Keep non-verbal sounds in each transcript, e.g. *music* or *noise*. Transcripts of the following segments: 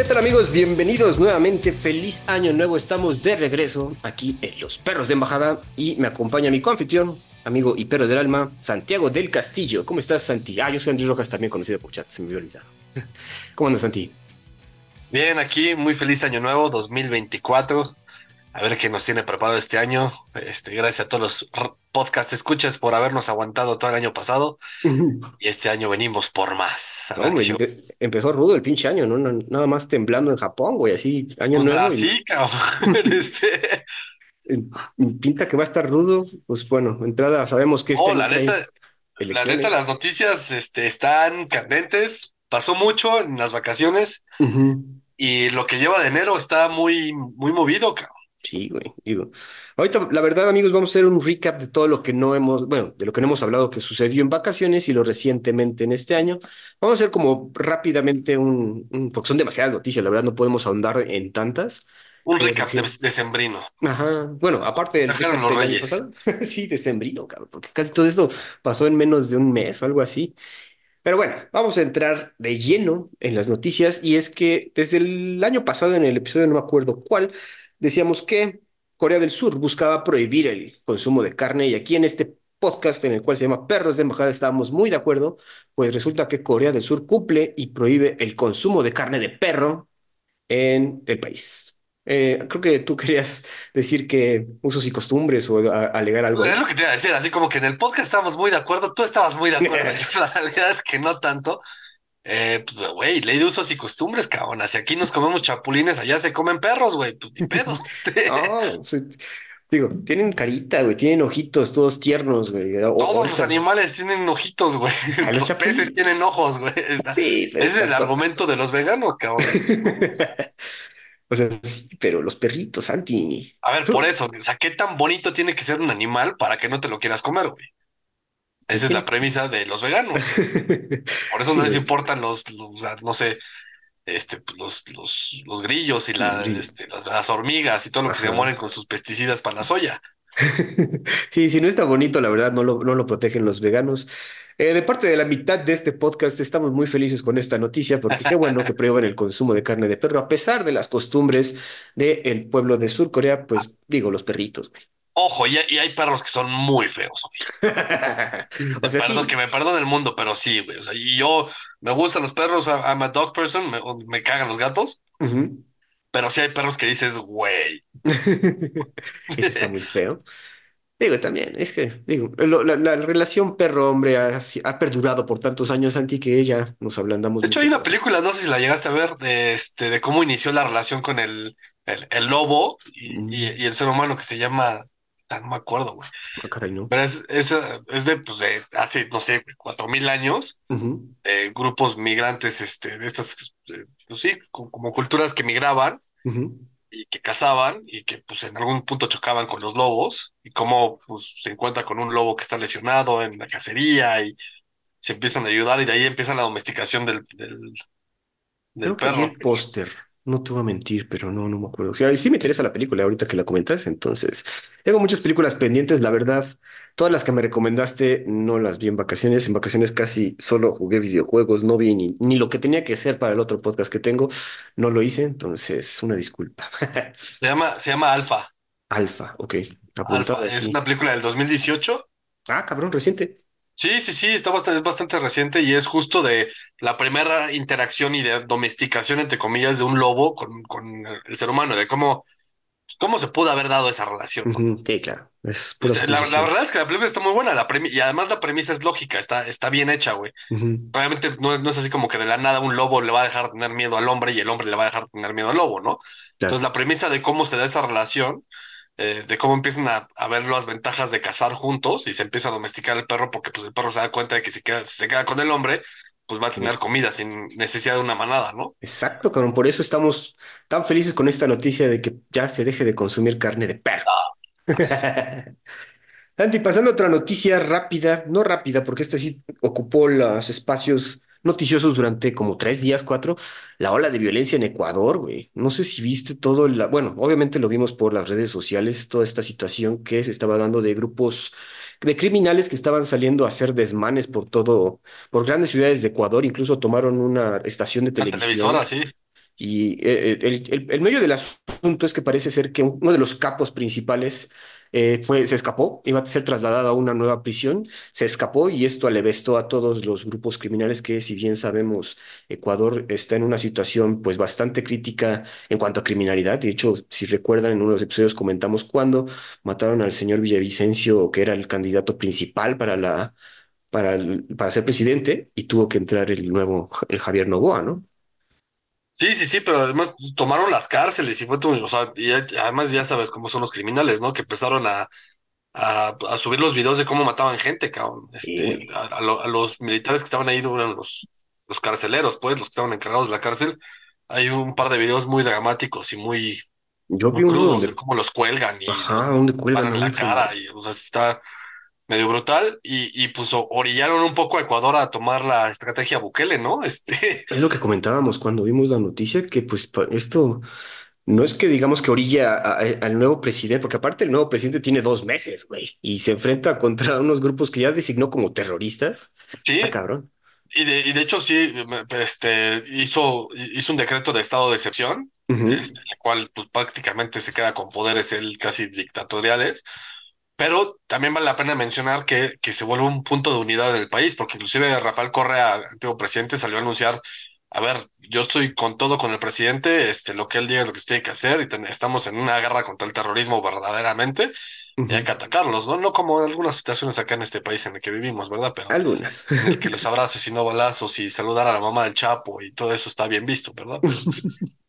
¿Qué tal amigos? Bienvenidos nuevamente. Feliz año nuevo. Estamos de regreso aquí en Los Perros de Embajada y me acompaña mi confitrión, amigo y perro del alma, Santiago del Castillo. ¿Cómo estás, Santi? Ah, yo soy Andrés Rojas, también conocido por chat. Se me había olvidado. *laughs* ¿Cómo andas, Santi? Bien, aquí muy feliz año nuevo 2024. A ver qué nos tiene preparado este año. Este, gracias a todos los podcast escuchas por habernos aguantado todo el año pasado. *laughs* Y este año venimos por más. A No, ver empezó rudo el pinche año, ¿no? No- Nada más temblando en Japón, güey, así, año Pues nuevo. y- así, cabrón. *laughs* Este, pinta que va a estar rudo. Pues bueno, entrada sabemos que este oh, año la neta, la neta, las noticias este, están candentes. Pasó mucho en las vacaciones y lo que lleva de enero está muy, muy movido, cabrón. Sí, güey, digo. Ahorita, la verdad, amigos, vamos a hacer un recap de todo lo que no hemos, bueno, de lo que no hemos hablado que sucedió en vacaciones y lo recientemente en este año. Vamos a hacer como rápidamente un, un- porque son demasiadas noticias, la verdad, no podemos ahondar en tantas. Un Pero recap de, de sembrino. Ajá, bueno, aparte del recap los del año Reyes. pasado, *laughs* sí, decembrino, cabrón, porque casi todo esto pasó en menos de un mes o algo así. Pero bueno, vamos a entrar de lleno en las noticias y es que desde el año pasado, en el episodio no me acuerdo cuál, decíamos que Corea del Sur buscaba prohibir el consumo de carne y aquí en este podcast en el cual se llama Perros de Embajada estábamos muy de acuerdo, pues resulta que Corea del Sur cumple y prohíbe el consumo de carne de perro en el país. Eh, creo que tú querías decir que usos y costumbres o a- alegar algo. Es lo que te iba a decir, así como que en el podcast estábamos muy de acuerdo, tú estabas muy de acuerdo, *laughs* la realidad es que no tanto. Eh, pues, güey, ley de usos y costumbres, cabrón. Si aquí nos comemos chapulines, allá se comen perros, güey. Pues ni pedo. *laughs* No, sí, digo, tienen carita, güey, tienen ojitos todos tiernos, güey. o- todos los animales tienen ojitos, güey. *laughs* Los Los peces tienen ojos, güey. Sí, Ese es el argumento de los veganos, cabrón. *laughs* O sea, sí, pero los perritos, Santi. A ver, por eso, o sea, ¿qué tan bonito tiene que ser un animal para que no te lo quieras comer, güey? Esa es la premisa de los veganos. *laughs* Por eso Sí, no les importan los, los, no sé, este, pues, los, los, los grillos y la- Los grillos. este, las, las hormigas y todo lo que se mueren con sus pesticidas para la soya. *laughs* Sí, si no está bonito, la verdad, no lo, no lo protegen los veganos. Eh, de parte de la mitad de este podcast, estamos muy felices con esta noticia, porque qué bueno que prohíban el consumo de carne de perro, a pesar de las costumbres del pueblo de Sur Corea, pues digo, los perritos, güey. Ojo, y, hay- y hay perros que son muy feos, güey. *laughs* O sea, Perdón, sí. que me perdone el mundo, pero sí, güey. O sea, y yo me gustan los perros, I'm a dog person, me, me cagan los gatos, pero sí hay perros que dices, güey. *laughs* Eso está muy feo. Digo, también, es que, digo, lo- la, la relación perro-hombre ha, ha perdurado por tantos años, Santi, que ya nos ablandamos De hecho, hay una película, no sé si la llegaste a ver, de, este, de cómo inició la relación con el, el, el lobo y, y- y el ser humano que se llama, no me acuerdo, güey. Caray, ¿no? Pero es, es, es de, pues, de hace, no sé, cuatro mil años, eh, grupos migrantes, este, de estas, eh, pues sí, co- como culturas que migraban y que cazaban y que, pues, en algún punto chocaban con los lobos y cómo, pues, se encuentra con un lobo que está lesionado en la cacería y se empiezan a ayudar y de ahí empieza la domesticación del, del, del Creo que vi perro. el póster. No te voy a mentir, pero no, no me acuerdo. O sea, sí me interesa la película ahorita que la comentas, entonces. Tengo muchas películas pendientes, la verdad. Todas las que me recomendaste no las vi en vacaciones. En vacaciones casi solo jugué videojuegos, no vi ni, ni lo que tenía que ser para el otro podcast que tengo. No lo hice, entonces una disculpa. *laughs* Se llama, se llama Alfa. Alfa, ok. Apuntado Alfa es aquí. una película del 2018. Ah, cabrón, reciente. Sí, sí, sí, está bastante, es bastante reciente y es justo de la primera interacción y de domesticación, entre comillas, de un lobo con, con el ser humano, de cómo, cómo se pudo haber dado esa relación, ¿no? Sí, claro. Es la, la verdad es que la película está muy buena la y además la premisa es lógica, está, está bien hecha, güey. Ujú. Obviamente no es, no es así como que de la nada un lobo le va a dejar de tener miedo al hombre y el hombre le va a dejar de tener miedo al lobo, ¿no? Claro. Entonces la premisa de cómo se da esa relación, eh, de cómo empiezan a, a ver las ventajas de cazar juntos y se empieza a domesticar el perro porque pues el perro se da cuenta de que si, queda, si se queda con el hombre, pues va a tener comida sin necesidad de una manada, ¿no? Exacto, cabrón. Por eso estamos tan felices con esta noticia de que ya se deje de consumir carne de perro. *laughs* Santi, pasando a otra noticia rápida, no rápida, porque esta sí ocupó los espacios noticiosos durante como tres días, cuatro, la ola de violencia en Ecuador, güey. No sé si viste todo, la... bueno, obviamente lo vimos por las redes sociales, toda esta situación que se estaba dando de grupos de criminales que estaban saliendo a hacer desmanes por todo, por grandes ciudades de Ecuador, incluso tomaron una estación de La televisión. televisora, sí. Y eh, el, el, el medio del asunto es que parece ser que uno de los capos principales eh, fue, se escapó, iba a ser trasladado a una nueva prisión, se escapó y esto alevestó a todos los grupos criminales que, si bien sabemos, Ecuador está en una situación pues bastante crítica en cuanto a criminalidad. De hecho, si recuerdan, en uno de los episodios comentamos cuando mataron al señor Villavicencio, que era el candidato principal para la para, para ser presidente y tuvo que entrar el nuevo, el Javier Novoa, ¿no? Sí, sí, sí, pero además tomaron las cárceles y fue todo, o sea, y además ya sabes cómo son los criminales, ¿no? Que empezaron a, a, a subir los videos de cómo mataban gente, cabrón. Este, a, a lo- a los militares que estaban ahí, eran los, los carceleros, pues, los que estaban encargados de la cárcel. Hay un par de videos muy dramáticos y muy, Yo vi muy crudos de donde, cómo los cuelgan y ajá, donde cuelgan en la cara y, o sea, está medio brutal y, y pues orillaron un poco a Ecuador a tomar la estrategia Bukele, ¿no? *laughs* Este, Es lo que comentábamos cuando vimos la noticia, que pues esto no es que digamos que orilla al nuevo presidente, porque aparte el nuevo presidente tiene dos meses, güey, y se enfrenta contra unos grupos que ya designó como terroristas. Sí, cabrón. Y de, y de hecho sí, este, hizo, hizo un decreto de estado de excepción, Ujú, este, el cual pues, prácticamente se queda con poderes él casi dictatoriales, pero también vale la pena mencionar que, que se vuelve un punto de unidad en el país, porque inclusive Rafael Correa, antiguo presidente, salió a anunciar, a ver, yo estoy con todo con el presidente, este, lo que él diga es lo que se tiene que hacer, y ten- estamos en una guerra contra el terrorismo verdaderamente, y hay que atacarlos, ¿no? No como algunas situaciones acá en este país en el que vivimos, ¿verdad? Pero Algunas. *laughs* en el que los abrazos y no balazos y saludar a la mamá del Chapo y todo eso está bien visto, ¿verdad? *laughs*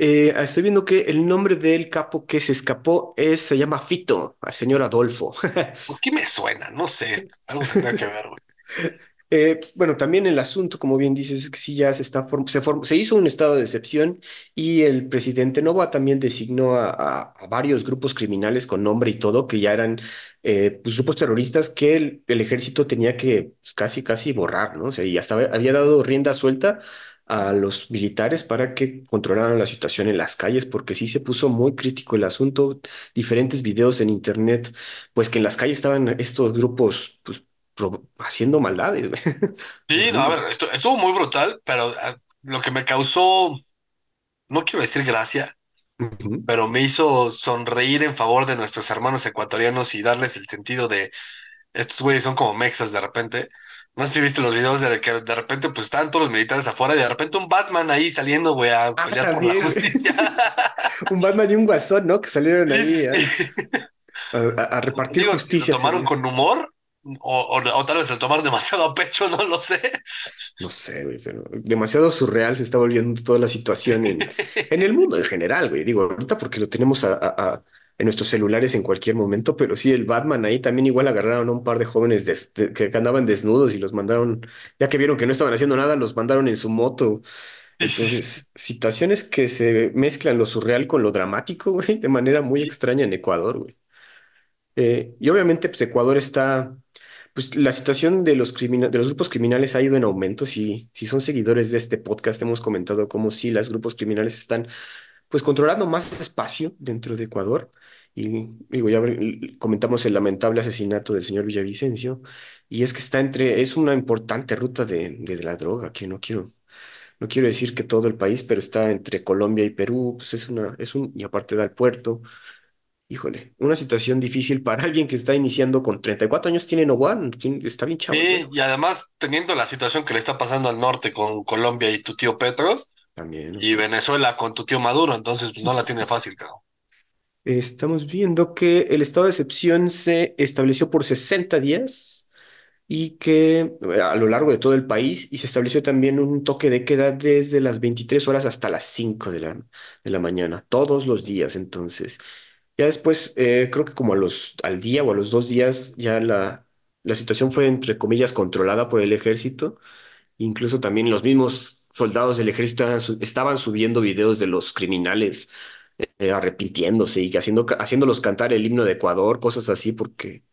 Eh, estoy viendo que el nombre del capo que se escapó es, se llama Fito, al señor Adolfo. *laughs* ¿por qué me suena? No sé, algo tendrá que ver, güey. Eh, bueno, también el asunto, como bien dices, es que sí ya se está form- se, se hizo un estado de excepción y el presidente Novoa también designó a, a- a varios grupos criminales con nombre y todo, que ya eran eh, pues, grupos terroristas que el, el ejército tenía que pues, casi, casi borrar, ¿no? O sea, y hasta había dado rienda suelta a los militares para que controlaran la situación en las calles, porque sí se puso muy crítico el asunto. Diferentes videos en internet, pues que en las calles estaban estos grupos, pues haciendo maldades. *laughs* Sí, no, a ver, esto estuvo muy brutal, pero ah, lo que me causó, no quiero decir gracia, pero me hizo sonreír en favor de nuestros hermanos ecuatorianos y darles el sentido de estos güeyes son como mexas de repente. No sé si viste los videos de que de repente pues estaban todos los militares afuera y de repente un Batman ahí saliendo, güey, a Ah, pelear por la justicia. *laughs* Un Batman y un Guasón, ¿no? Que salieron ahí sí, a, sí. a- a repartir Digo, ¿lo justicia, tomaron con humor? O, o, o tal vez lo tomaron demasiado a pecho, no lo sé. No sé, güey, pero demasiado surreal se está volviendo toda la situación en, en el mundo en general, güey. Digo, ahorita porque lo tenemos a- en nuestros celulares en cualquier momento, pero sí, el Batman ahí también igual agarraron a un par de jóvenes des- de- que andaban desnudos y los mandaron, ya que vieron que no estaban haciendo nada, los mandaron en su moto. Entonces, situaciones que se mezclan lo surreal con lo dramático, *laughs* güey, de manera muy extraña en Ecuador, güey. Eh, y obviamente, pues Ecuador está, pues la situación de los crimina- de los grupos criminales ha ido en aumento. Si, si son seguidores de este podcast, hemos comentado cómo sí, los grupos criminales están, pues controlando más espacio dentro de Ecuador. Y digo, ya comentamos el lamentable asesinato del señor Villavicencio. Y es que está entre, es una importante ruta de, de, de la droga, que no quiero, no quiero decir que todo el país, pero está entre Colombia y Perú, pues es una, es un, y aparte da el puerto. Híjole, una situación difícil para alguien que está iniciando con 34 años, tiene no one, tiene- está bien chavo Sí, y además teniendo la situación que le está pasando al norte con Colombia y tu tío Petro, También, y. Venezuela con tu tío Maduro, entonces pues no la tiene fácil, cabrón. Estamos viendo que el estado de excepción se estableció por 60 días y que eh, a lo largo de todo el país y se estableció también un toque de queda desde las 23 horas hasta las 5 de la, de la mañana, todos los días. Entonces, ya después, eh, creo que como a los, al día o a los dos días, ya la, la situación fue, entre comillas, controlada por el ejército Incluso también los mismos soldados del ejército estaban su- estaban subiendo videos de los criminales eh, arrepintiéndose y haciendo, haciéndolos cantar el himno de Ecuador, cosas así, porque,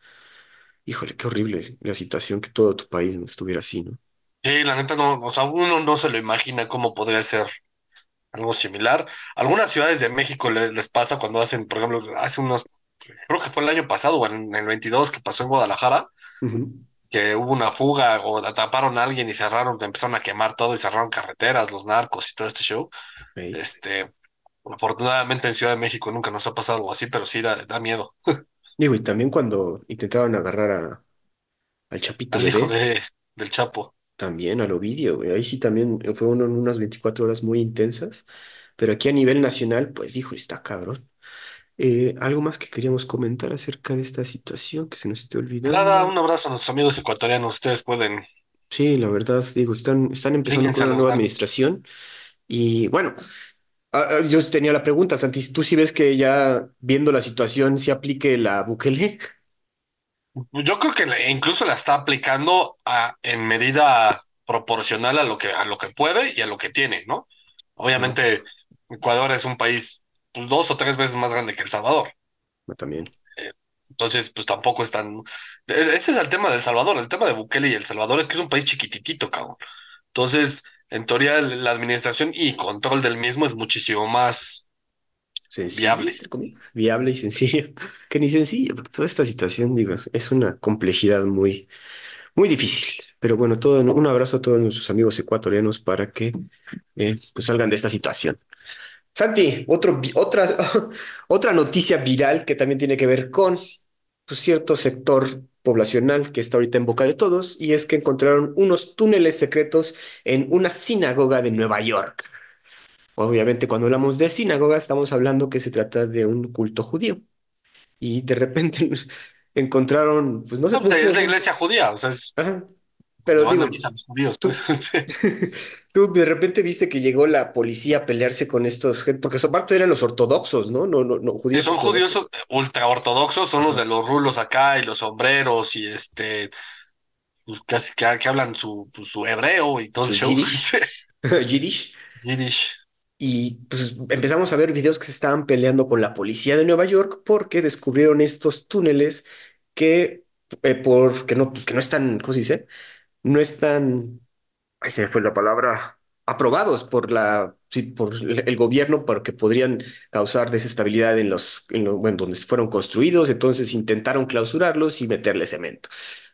híjole, qué horrible la situación que todo tu país no estuviera así, ¿no? Sí, la neta no, o sea, uno no se lo imagina cómo podría ser algo similar. Algunas ciudades de México le- les, pasa cuando hacen, por ejemplo, hace unos, creo que fue el año pasado o en el 22 que pasó en Guadalajara, que hubo una fuga o atraparon a alguien y cerraron, empezaron a quemar todo y cerraron carreteras, los narcos y todo este show. Este, afortunadamente en Ciudad de México nunca nos ha pasado algo así, pero sí da, da miedo. *laughs* Digo, y también cuando intentaron agarrar a, al Chapito Al hijo Bebé, de, del Chapo. también al Ovidio, güey. Ahí sí también fueron unas 24 horas muy intensas. Pero aquí a nivel nacional, pues, dijo, está cabrón. Eh, algo más que queríamos comentar acerca de esta situación que se nos esté Nada, olvidando. un abrazo a nuestros amigos ecuatorianos. Ustedes pueden, Sí, la verdad, digo, están, están empezando con a una los nueva administración y bueno, ah, ah, yo tenía la pregunta, Santi, ¿tú sí ves que ya viendo la situación se aplique la Bukele? Yo creo que incluso la está aplicando a, en medida proporcional a lo que, a lo que puede y a lo que tiene, ¿no? Obviamente, Ecuador es un país pues, dos o tres veces más grande que El Salvador. yo también. Eh, entonces, pues tampoco es tan... e- Ese es el tema del Salvador. El tema de Bukele y El Salvador es que es un país chiquititito, cabrón. Entonces, en teoría, la administración y control del mismo es muchísimo más Sencillo, viable. viable y sencillo, *laughs* que ni sencillo, porque toda esta situación, digo, es una complejidad muy, muy difícil. Pero bueno, todo, un abrazo a todos nuestros amigos ecuatorianos para que eh, pues salgan de esta situación. Santi, otro, otra, *laughs* otra noticia viral que también tiene que ver con pues, cierto sector poblacional que está ahorita en boca de todos, y es que encontraron unos túneles secretos en una sinagoga de Nueva York. Obviamente, cuando hablamos de sinagoga, estamos hablando que se trata de un culto judío. Y de repente *laughs* encontraron, pues no sé No, cómo pues es la iglesia judía, o sea, es Ajá. Pero digo, los judíos, tú, *laughs* este. *laughs* tú de repente viste que llegó la policía a pelearse con estos, porque son parte eran los ortodoxos, ¿no? No, no, no, judíos son judíos ultra ortodoxos, son los de los rulos acá y los sombreros y este, pues casi que, que hablan su, pues, su hebreo y todo el show. *laughs* Yiddish, Yiddish. Yiddish. Y pues empezamos a ver videos que se estaban peleando con la policía de Nueva York porque descubrieron estos túneles que, eh, por, que no, pues, que no están, ¿cómo se dice? No están, me fue la palabra, aprobados por la, por el gobierno porque podrían causar desestabilidad en los, en lo- bueno, donde fueron construidos. Entonces intentaron clausurarlos y meterle cemento.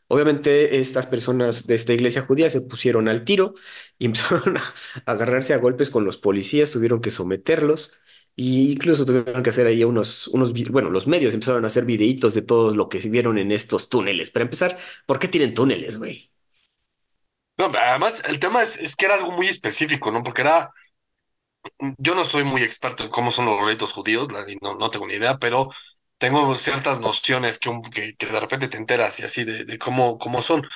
Obviamente, estas personas de esta iglesia judía se pusieron al tiro y *laughs* empezaron a agarrarse a golpes con los policías, tuvieron que someterlos e incluso tuvieron que hacer ahí unos, unos, bueno, los medios empezaron a hacer videitos de todo lo que vieron en estos túneles. Para empezar, ¿por qué tienen túneles, güey? No, además, el tema es, es que era algo muy específico, ¿no? Porque era, yo no soy muy experto en cómo son los ritos judíos, no, no tengo ni idea, pero tengo ciertas nociones que, que, que de repente te enteras y así de, de cómo, cómo son.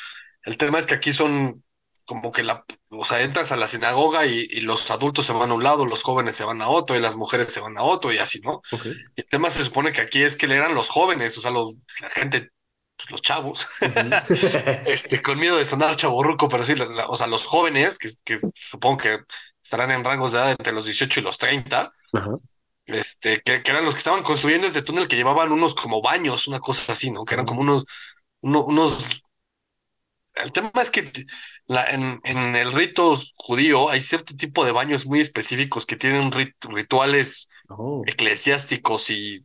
El tema es que aquí son como que la, o sea, entras a la sinagoga y, y los adultos se van a un lado, los jóvenes se van a otro y las mujeres se van a otro y así, ¿no? Y el tema se supone que aquí es que eran los jóvenes, o sea, los, la gente, pues los chavos, *laughs* *laughs* este, con miedo de sonar chavorruco, pero sí, la- la- o sea, los jóvenes, que, que supongo que estarán en rangos de edad entre los 18 y los 30, Ajá. este, que, que eran los que estaban construyendo este túnel que llevaban unos como baños, una cosa así, ¿no? Que eran como unos, uno- unos el tema es que la, en, en el rito judío hay cierto tipo de baños muy específicos que tienen rit- rituales Oh. eclesiásticos y,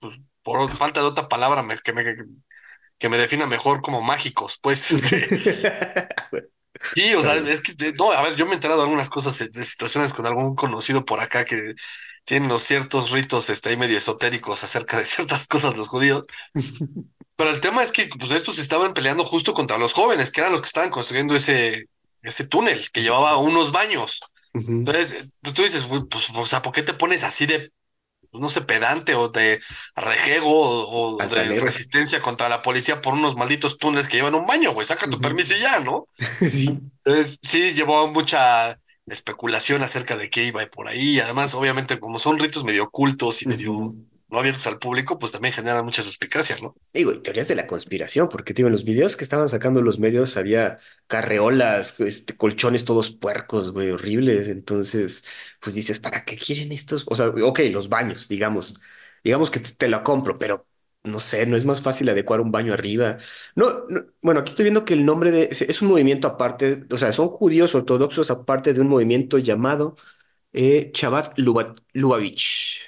pues, por falta de otra palabra me- que, me, que me defina mejor como mágicos, pues, *laughs* este, sí, o sea, es que, no, a ver, yo me he enterado de algunas cosas, de de situaciones con algún conocido por acá que tienen los ciertos ritos, este, ahí medio esotéricos acerca de *laughs* ciertas cosas los judíos. Pero el tema es que pues estos estaban peleando justo contra los jóvenes, que eran los que estaban construyendo ese, ese túnel que llevaba unos baños. Entonces, eh, pues tú dices, "Güey, pues, o sea, ¿por qué te pones así de, no sé, pedante o de rejego o, o de resistencia contra la policía por unos malditos túneles que llevan un baño, güey? Saca tu permiso y ya, ¿no? *laughs* Sí. Entonces, sí, llevó mucha especulación acerca de qué iba por ahí. Además, obviamente, como son ritos medio ocultos y medio. No abiertos al público, pues también generan mucha suspicacia, ¿no? Digo, y teorías de la conspiración, porque digo, en los videos que estaban sacando los medios había carreolas, este, colchones todos puercos, güey, horribles. Entonces, pues dices, ¿para qué quieren estos? O sea, ok, los baños, digamos, digamos que te, la compro, pero no sé, no es más fácil adecuar un baño arriba. No, no, bueno, aquí estoy viendo que el nombre de es, un movimiento aparte, o sea, son judíos ortodoxos aparte de un movimiento llamado eh, Luba- Lubavitch.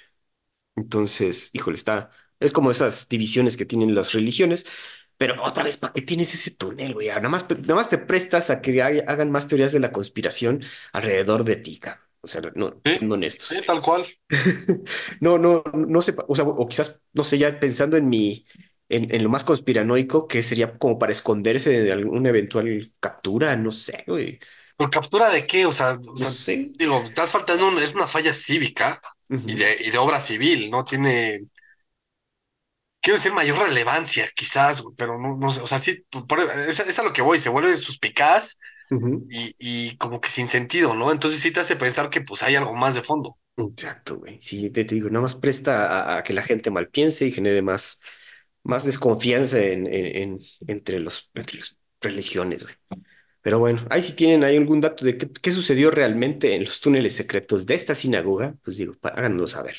Entonces, híjole, está, es como esas divisiones que tienen las religiones, Pero otra vez, ¿para qué tienes ese túnel, güey? Nada más, nada más te prestas a que hay- hagan más teorías de la conspiración alrededor de ti, cabrón. O sea, no, Sí, siendo sí, honestos. tal cual. *laughs* No, no, no sé, o sea, o quizás, no sé, ya pensando en mi, en, en lo más conspiranoico, que sería como para esconderse de alguna eventual captura, no sé, güey, ¿Por captura de qué? O sea, o no sea, sé. digo, estás faltando un- es una falla cívica y de, y de obra civil, no tiene, quiero decir, mayor relevancia, quizás, pero no, no sé, o sea, sí, por- es, es a lo que voy, se vuelve suspicaz ujú. y, y como que sin sentido, ¿no? Entonces sí te hace pensar que pues hay algo más de fondo. Exacto, güey. Sí, te, te digo, nada más presta a, a que la gente mal piense y genere más, más desconfianza en, en, en- entre los, entre las religiones, güey. Pero bueno, ahí si tienen algún dato de qué, sucedió realmente en los túneles secretos de esta sinagoga, pues digo, háganoslo saber.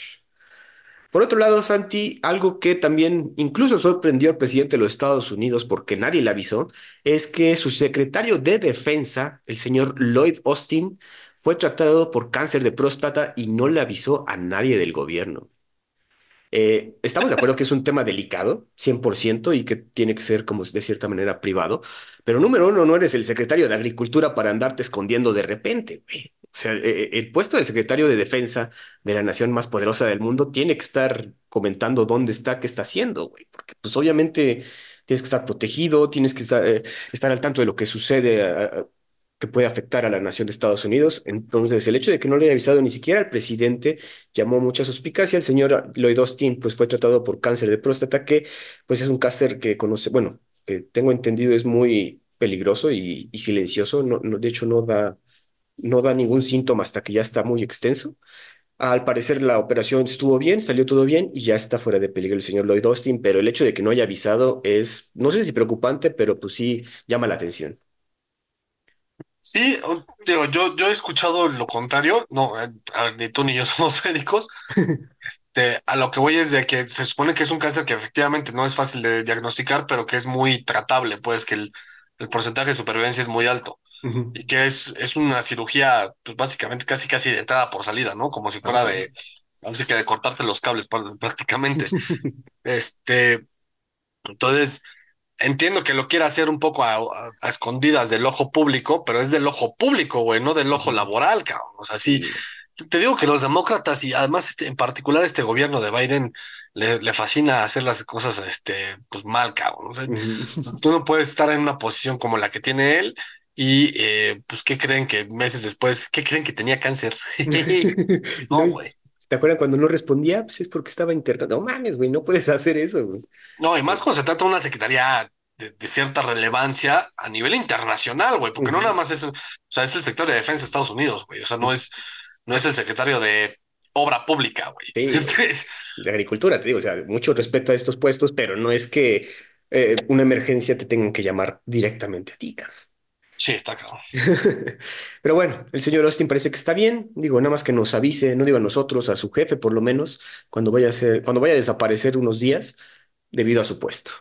Por otro lado, Santi, algo que también incluso sorprendió al presidente de los Estados Unidos porque nadie le avisó, es que su secretario de defensa, el señor Lloyd Austin, fue tratado por cáncer de próstata y no le avisó a nadie del gobierno. Eh, estamos de acuerdo que es un tema delicado, 100%, y que tiene que ser como de cierta manera privado, pero número uno, no eres el secretario de Agricultura para andarte escondiendo de repente, güey. O sea, eh, el puesto de secretario de Defensa de la nación más poderosa del mundo tiene que estar comentando dónde está, qué está haciendo, güey, porque pues obviamente tienes que estar protegido, tienes que estar, eh, al tanto de lo que sucede, que puede afectar a la nación de Estados Unidos. Entonces, el hecho de que no le haya avisado ni siquiera al presidente llamó mucha suspicacia. El señor Lloyd Austin pues fue tratado por cáncer de próstata, que pues es un cáncer que conoce, bueno, que tengo entendido es muy peligroso y, silencioso. No, no, de hecho, no da, no da ningún síntoma hasta que ya está muy extenso. Al parecer la operación estuvo bien, salió todo bien y ya está fuera de peligro el señor Lloyd Austin, pero el hecho de que no haya avisado es, no sé si preocupante, pero pues sí llama la atención. Sí, o- digo, yo, yo he escuchado lo contrario, no, eh, a ver, ni tú ni yo *laughs* somos médicos, *laughs* Este, a lo que voy es de que se supone que es un cáncer que efectivamente no es fácil de diagnosticar, pero que es muy tratable, pues que el, el porcentaje de supervivencia es muy alto Ujú. y que es, es una cirugía, pues básicamente casi casi de entrada por salida, ¿no? Como si Ah, fuera de, así que de cortarte los cables pr- prácticamente. *laughs* Este, entonces, entiendo que lo quiera hacer un poco a, a- a escondidas del ojo público, pero es del ojo público, güey, no del ojo laboral, cabrón. O sea, sí, te digo que los demócratas y además este, en particular este gobierno de Biden le, le fascina hacer las cosas este, pues mal, cabrón. O sea, tú no puedes estar en una posición como la que tiene él y eh, pues ¿qué creen que meses después, qué creen que tenía cáncer? *laughs* *laughs* No, güey. ¿Te acuerdas cuando no respondía? Pues es porque estaba internado. No mames, güey, no puedes hacer eso, güey. No, y más cuando se trata de una secretaría de, de cierta relevancia a nivel internacional, güey, porque no nada más es, o sea, es el secretario de defensa de Estados Unidos, güey, o sea, no es, no es el secretario de obra pública, güey. Sí. *laughs* Este es- De agricultura, te digo, o sea, mucho respeto a estos puestos, pero no es que eh, una emergencia te tengan que llamar directamente a ti, cabrón. Sí, está claro. *laughs* Pero bueno, el señor Austin parece que está bien. Digo, nada más que nos avise, no digo a nosotros, a su jefe por lo menos, cuando vaya a ser, cuando vaya a desaparecer unos días debido a su puesto.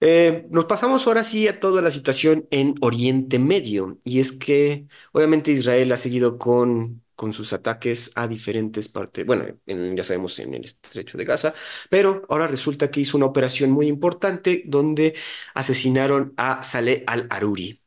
Eh, nos pasamos ahora sí a toda la situación en Oriente Medio, y es que obviamente Israel ha seguido con, sus ataques a diferentes partes, bueno, en- ya sabemos en el estrecho de Gaza, pero ahora resulta que hizo una operación muy importante donde asesinaron a Saleh al-Aruri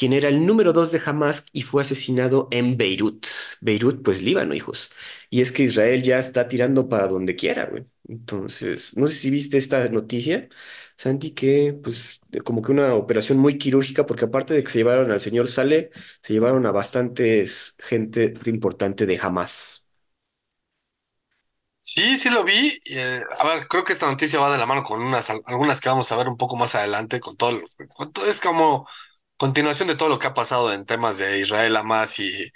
quien era el número dos de Hamas y fue asesinado en Beirut. Beirut, pues Líbano, hijos. Y es que Israel ya está tirando para donde quiera, güey. Entonces, no sé si viste esta noticia, Santi, que pues como que una operación muy quirúrgica, porque aparte de que se llevaron al señor Saleh, se llevaron a bastantes gente importante de Hamas. Sí, sí lo vi. eh, a ver, creo que esta noticia va de la mano con unas, al- algunas que vamos a ver un poco más adelante con todo, lo- es como continuación de todo lo que ha pasado en temas de Israel, Hamas y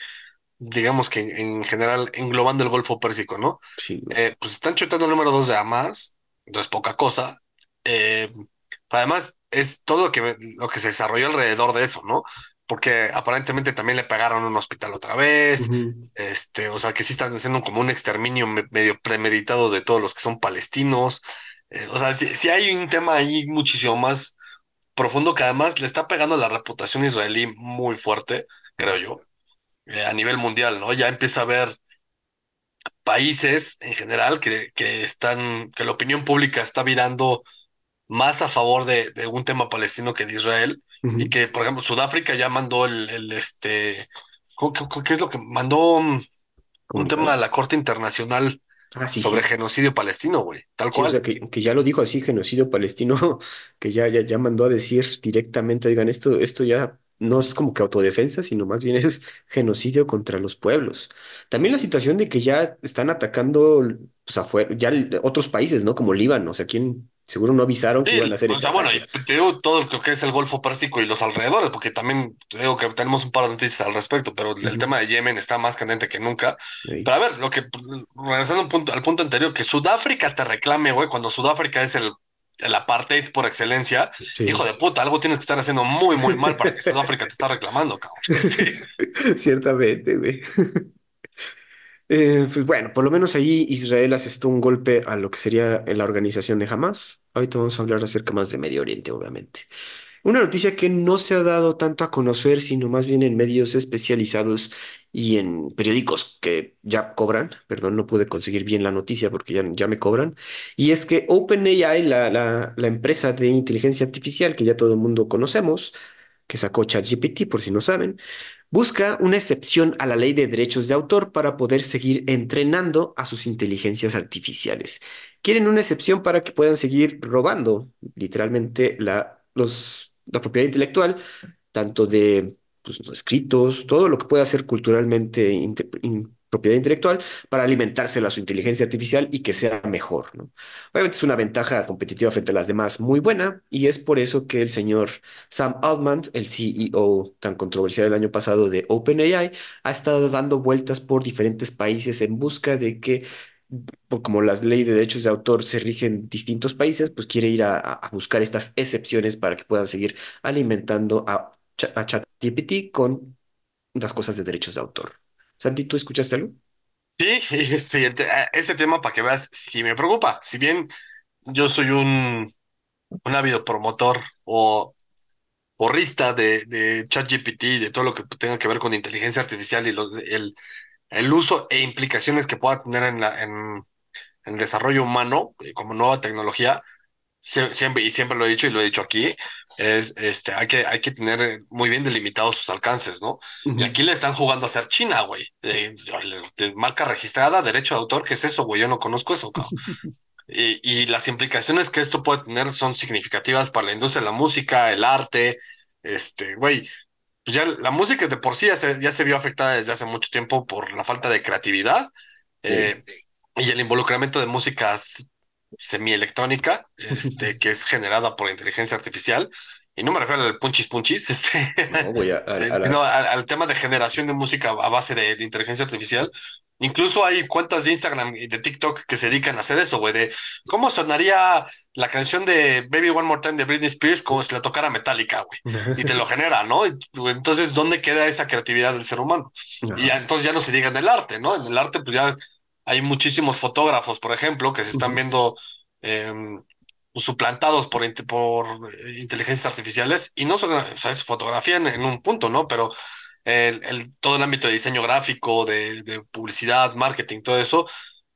digamos que en, en general englobando el Golfo Pérsico, ¿no? Sí. Eh, pues están chutando el número dos de Hamas, no es poca cosa. Eh, además, es todo lo que, lo que se desarrolló alrededor de eso, ¿no? Porque aparentemente también le pegaron un hospital otra vez. Este, o sea, que sí están haciendo como un exterminio me- medio premeditado de todos los que son palestinos. Eh, o sea, sí, sí hay un tema ahí muchísimo más profundo que además le está pegando a la reputación israelí muy fuerte, creo yo, eh, a nivel mundial, ¿no? Ya empieza a haber países en general que, que están, que la opinión pública está virando más a favor de, de un tema palestino que de Israel, y que, por ejemplo, Sudáfrica ya mandó el, el este, ¿cómo- ¿qué, qué es lo que mandó? mm, Un tema a la Corte Internacional Ah, sí, sobre sí. genocidio palestino, güey, tal Sí, o sea, cual. que, que ya lo dijo así, genocidio palestino, *laughs* que ya, ya, ya mandó a decir directamente, oigan, esto, esto ya no es como que autodefensa, sino más bien es genocidio contra los pueblos. También la situación de que ya están atacando, pues, afuera, ya otros países, ¿no? Como Líbano, o sea, ¿quién seguro no avisaron que iban a hacer o sea, bueno, te digo todo lo que es el Golfo Pérsico y los alrededores, porque también te digo que tenemos un par de noticias al respecto, pero el tema de Yemen está más candente que nunca. Pero a ver, lo que, regresando un punto, al punto anterior, que Sudáfrica te reclame, güey, cuando Sudáfrica es el, el apartheid por excelencia, hijo de puta, algo tienes que estar haciendo muy, muy mal para que Sudáfrica te está reclamando, cabrón. *laughs* Ciertamente, güey. Eh, pues bueno, por lo menos ahí Israel asestó un golpe a lo que sería la organización de Hamas. Ahorita vamos a hablar acerca más de Medio Oriente, obviamente. Una noticia que no se ha dado tanto a conocer, sino más bien en medios especializados y en periódicos que ya cobran. Perdón, no pude conseguir bien la noticia porque ya, ya me cobran. Y es que OpenAI, la, la, la empresa de inteligencia artificial que ya todo el mundo conocemos, que sacó ChatGPT, por si no saben, busca una excepción a la ley de derechos de autor para poder seguir entrenando a sus inteligencias artificiales. Quieren una excepción para que puedan seguir robando literalmente la, propiedad intelectual, tanto de pues, escritos, todo lo que pueda ser culturalmente propiedad intelectual, para alimentársela a su inteligencia artificial y que sea mejor, ¿no? Obviamente es una ventaja competitiva frente a las demás muy buena y es por eso que el señor Sam Altman, el CEO tan controversial el año pasado de OpenAI, ha estado dando vueltas por diferentes países en busca de que, como las leyes de derechos de autor se rigen en distintos países, pues quiere ir a, buscar estas excepciones para que puedan seguir alimentando a, a ChatGPT con las cosas de derechos de autor. Santi, ¿tú escuchaste algo? sí, sí, *laughs* el te- eh, ese tema para que veas, sí me preocupa. Si bien yo soy un, un ávido promotor o porrista de, de ChatGPT y de todo lo que tenga que ver con inteligencia artificial y el, el uso e implicaciones que pueda tener en la, en, el desarrollo humano eh, como nueva tecnología, sie- siempre, y siempre lo he dicho y lo he dicho aquí, es este, hay que, hay que tener eh, muy bien delimitados sus alcances, ¿no? Y aquí le están jugando a ser China, güey. Eh, marca registrada, derecho de autor, ¿qué es eso, güey? Yo no conozco eso, cabrón. *laughs* Y, y las implicaciones que esto puede tener son significativas para la industria de la música, el arte, este, güey. Pues ya la música de por sí ya se, ya se vio afectada desde hace mucho tiempo por la falta de creatividad Sí. eh, y el involucramiento de música s- semielectrónica, *laughs* este, que es generada por inteligencia artificial. Y no me refiero al punchis punchis, *laughs* este, No, güey, a, a- a la... al, al tema de generación de música a base de, de inteligencia artificial. Incluso hay cuentas de Instagram y de TikTok que se dedican a hacer eso, güey, de cómo sonaría la canción de Baby One More Time de Britney Spears como si la tocara Metallica, güey. Y te lo *laughs* genera, ¿no? Entonces, ¿dónde queda esa creatividad del ser humano? Y ya, entonces ya no se diga en el arte, ¿no? En el arte, pues ya hay muchísimos fotógrafos, por ejemplo, que se están viendo em, suplantados por, por eh, inteligencias artificiales y no solo, o sea, es fotografía en, en un punto, ¿no? Pero el, el- todo el ámbito de diseño gráfico, de, de publicidad, marketing, todo eso,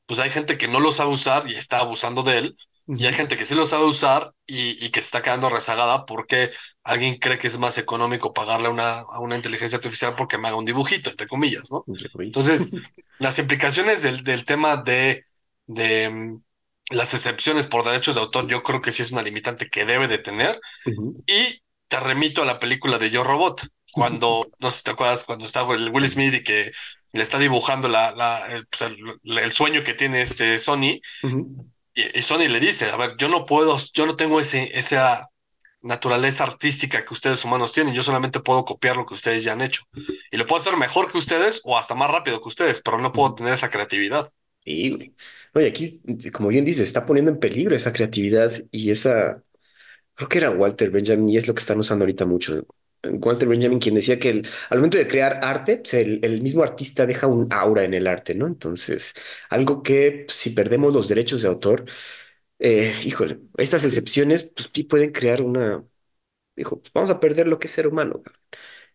pues hay gente que no lo sabe usar y está abusando de él. Y hay gente que sí lo sabe usar y, y que se está quedando rezagada porque alguien cree que es más económico pagarle una, a una inteligencia artificial porque me haga un dibujito, entre comillas, ¿no? Entonces, *laughs* las implicaciones del, del tema de, de mm, las excepciones por derechos de autor, yo creo que sí es una limitante que debe de tener. Ujú. Y te remito a la película de Yo Robot, *laughs* cuando, no sé si te acuerdas, cuando está el Will. Smith y que le está dibujando la, la, el, pues, el- sueño que tiene este Sony, Ujú. Y, y Sony le dice, a ver, yo no puedo, yo no tengo ese, esa naturaleza artística que ustedes humanos tienen, yo solamente puedo copiar lo que ustedes ya han hecho. Y lo puedo hacer mejor que ustedes o hasta más rápido que ustedes, pero no puedo tener esa creatividad. Sí, güey. Oye, aquí, como bien dices, está poniendo en peligro esa creatividad y esa, creo que era Walter Benjamin y es lo que están usando ahorita mucho. Walter Benjamin, quien decía que al momento de crear arte, pues, el, mismo artista deja un aura en el arte, ¿no? Entonces, algo que pues, si perdemos los derechos de autor, eh, híjole, estas excepciones, pues sí pueden crear una, dijo, pues vamos a perder lo que es ser humano.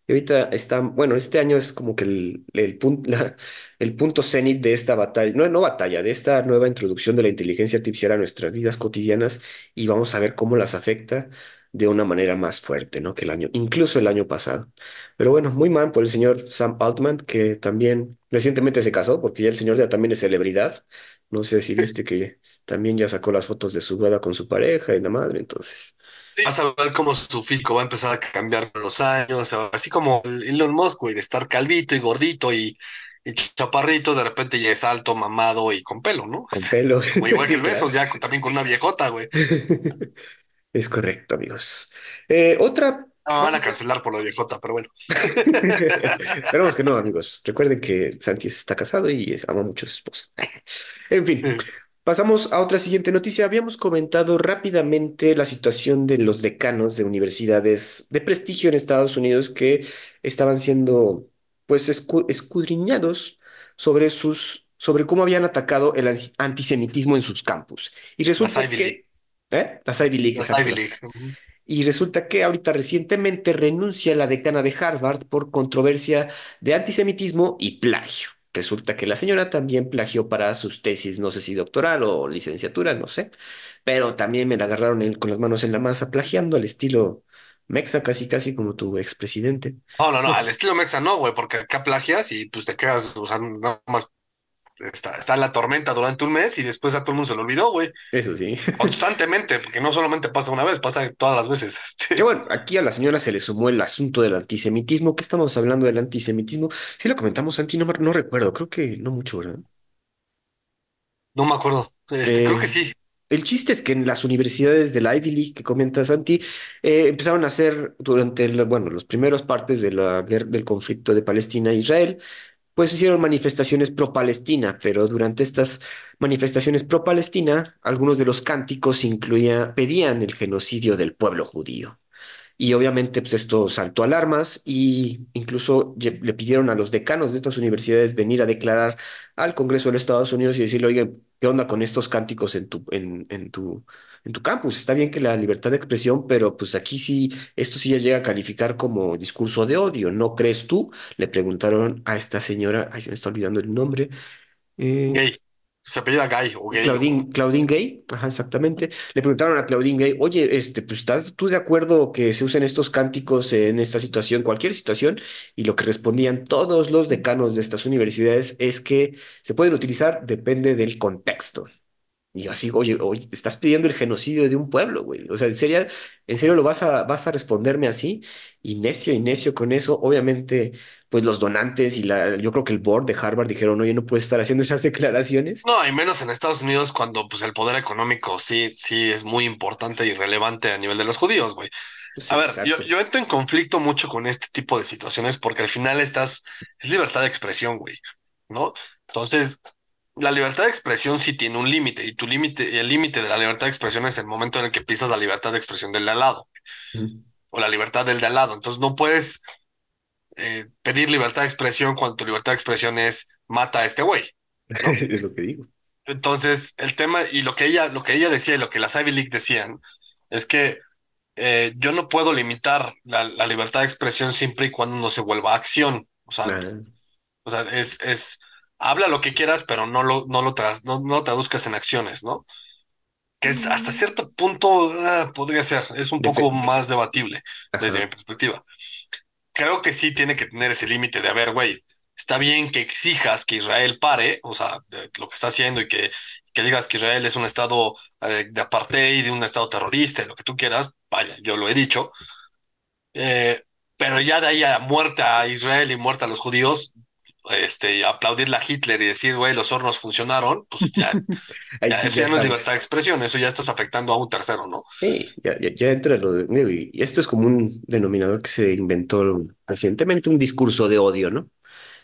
Y ahorita está, bueno, este año es como que el, el, *laughs* el punto cenit de esta batalla, no, no batalla, de esta nueva introducción de la inteligencia artificial a nuestras vidas cotidianas y vamos a ver cómo las afecta de una manera más fuerte, ¿no? Que el año, incluso el año pasado. Pero bueno, muy mal por el señor Sam Altman, que también recientemente se casó, porque ya el señor ya también es celebridad. No sé si viste que también ya sacó las fotos de su boda con su pareja y la madre, entonces. Sí. Vas a ver cómo su físico va a empezar a cambiar con los años, así como el Elon Musk, güey, de estar calvito y gordito y, y chaparrito, de repente ya es alto, mamado y con pelo, ¿no? Con pelo. *laughs* O igual que el *laughs* Besos, ya con- también con una viejota, güey. *laughs* Es correcto, amigos. Eh, otra. No, van a cancelar por la viejota, pero bueno. *laughs* Esperamos que no, amigos. Recuerden que Santi está casado y ama mucho a su esposa. En fin, pasamos a otra siguiente noticia. Habíamos comentado rápidamente la situación de los decanos de universidades de prestigio en Estados Unidos que estaban siendo, pues, escu- escudriñados sobre sus, sobre cómo habían atacado el antisemitismo en sus campus. Y resulta que, ¿eh? Las Ivy League, Las exacto, Ivy League. las, y resulta que ahorita recientemente renuncia la decana de Harvard por controversia de antisemitismo y plagio. Resulta que la señora también plagió para sus tesis, no sé si doctoral o licenciatura, no sé, pero también me la agarraron en- con las manos en la masa plagiando al estilo mexa, casi casi como tu expresidente. No, no, no, *laughs* al estilo Mexa no, güey, porque acá plagias y pues te quedas, o sea, nada más está, está la tormenta durante un mes y después a todo el mundo se lo olvidó, güey. Eso sí. *laughs* Constantemente, porque no solamente pasa una vez, pasa todas las veces. Que Este. bueno, aquí a la señora se le sumó el asunto del antisemitismo. ¿Qué estamos hablando del antisemitismo? Sí lo comentamos, Santi, no, no recuerdo, creo que no mucho, ¿verdad? No me acuerdo. Este, creo que Eh, sí. el chiste es que en las universidades de la Ivy League que comenta Santi, eh, empezaron a hacer durante, el- bueno, los primeros partes de la guerra, del conflicto de Palestina e Israel, pues hicieron manifestaciones pro-Palestina, pero durante estas manifestaciones pro-Palestina, algunos de los cánticos incluía, pedían el genocidio del pueblo judío. Y obviamente pues esto saltó alarmas y incluso le pidieron a los decanos de estas universidades venir a declarar al Congreso de los Estados Unidos y decirle, oye, ¿qué onda con estos cánticos en tu, en, en tu, en tu campus? Está bien que la libertad de expresión, pero pues aquí sí, esto sí ya llega a calificar como discurso de odio, ¿no crees tú? Le preguntaron a esta señora, ay, se me está olvidando el nombre, eh, Gay. Se apellida Gay o Gay. Claudine, Claudine Gay, ajá, exactamente. Le preguntaron a Claudine Gay, oye, este, pues, ¿estás tú de acuerdo que se usen estos cánticos en esta situación, cualquier situación? Y lo que respondían todos los decanos de estas universidades es que se pueden utilizar, depende del contexto. Y yo así, oye, oye, estás pidiendo el genocidio de un pueblo, güey. O sea, ¿en serio, en serio lo vas a, vas a responderme así? Y necio y necio con eso. Obviamente, pues los donantes y la, yo creo que el board de Harvard dijeron, oye, no puedes estar haciendo esas declaraciones. No, y menos en Estados Unidos cuando pues el poder económico sí, sí es muy importante y relevante a nivel de los judíos, güey. Pues A ver, yo, yo entro en conflicto mucho con este tipo de situaciones porque al final estás, es libertad de expresión, güey, ¿no? Entonces, la libertad de expresión sí tiene un límite y tu límite, y el límite de la libertad de expresión es el momento en el que pisas la libertad de expresión del de al lado o la libertad del de al lado. Entonces, no puedes eh, pedir libertad de expresión cuando tu libertad de expresión es mata a este güey, ¿no? *laughs* Es lo que digo. Entonces, el tema y lo que ella, lo que ella decía y lo que las Ivy League decían es que eh, yo no puedo limitar la, la libertad de expresión siempre y cuando no se vuelva acción. O sea, o sea, es, es, habla lo que quieras, pero no lo, no lo, tras- no, no traduzcas en acciones, ¿no? Que es hasta cierto punto ah, podría ser, es un poco más debatible desde mi perspectiva. Creo que sí tiene que tener ese límite de, a ver, güey, está bien que exijas que Israel pare, o sea, de lo que está haciendo y que, que digas que Israel es un estado eh, de apartheid, un estado terrorista, lo que tú quieras, vaya, yo lo he dicho, eh, pero ya de ahí a muerte a Israel y muerte a los judíos, este, aplaudirle a Hitler y decir, güey, los hornos funcionaron, pues ya, *laughs* ya, sí eso ya ya no es libertad de expresión, eso ya estás afectando a un tercero, ¿no? Sí, ya, ya, ya entra lo de... Y esto es como un denominador que se inventó recientemente, un discurso de odio, ¿no?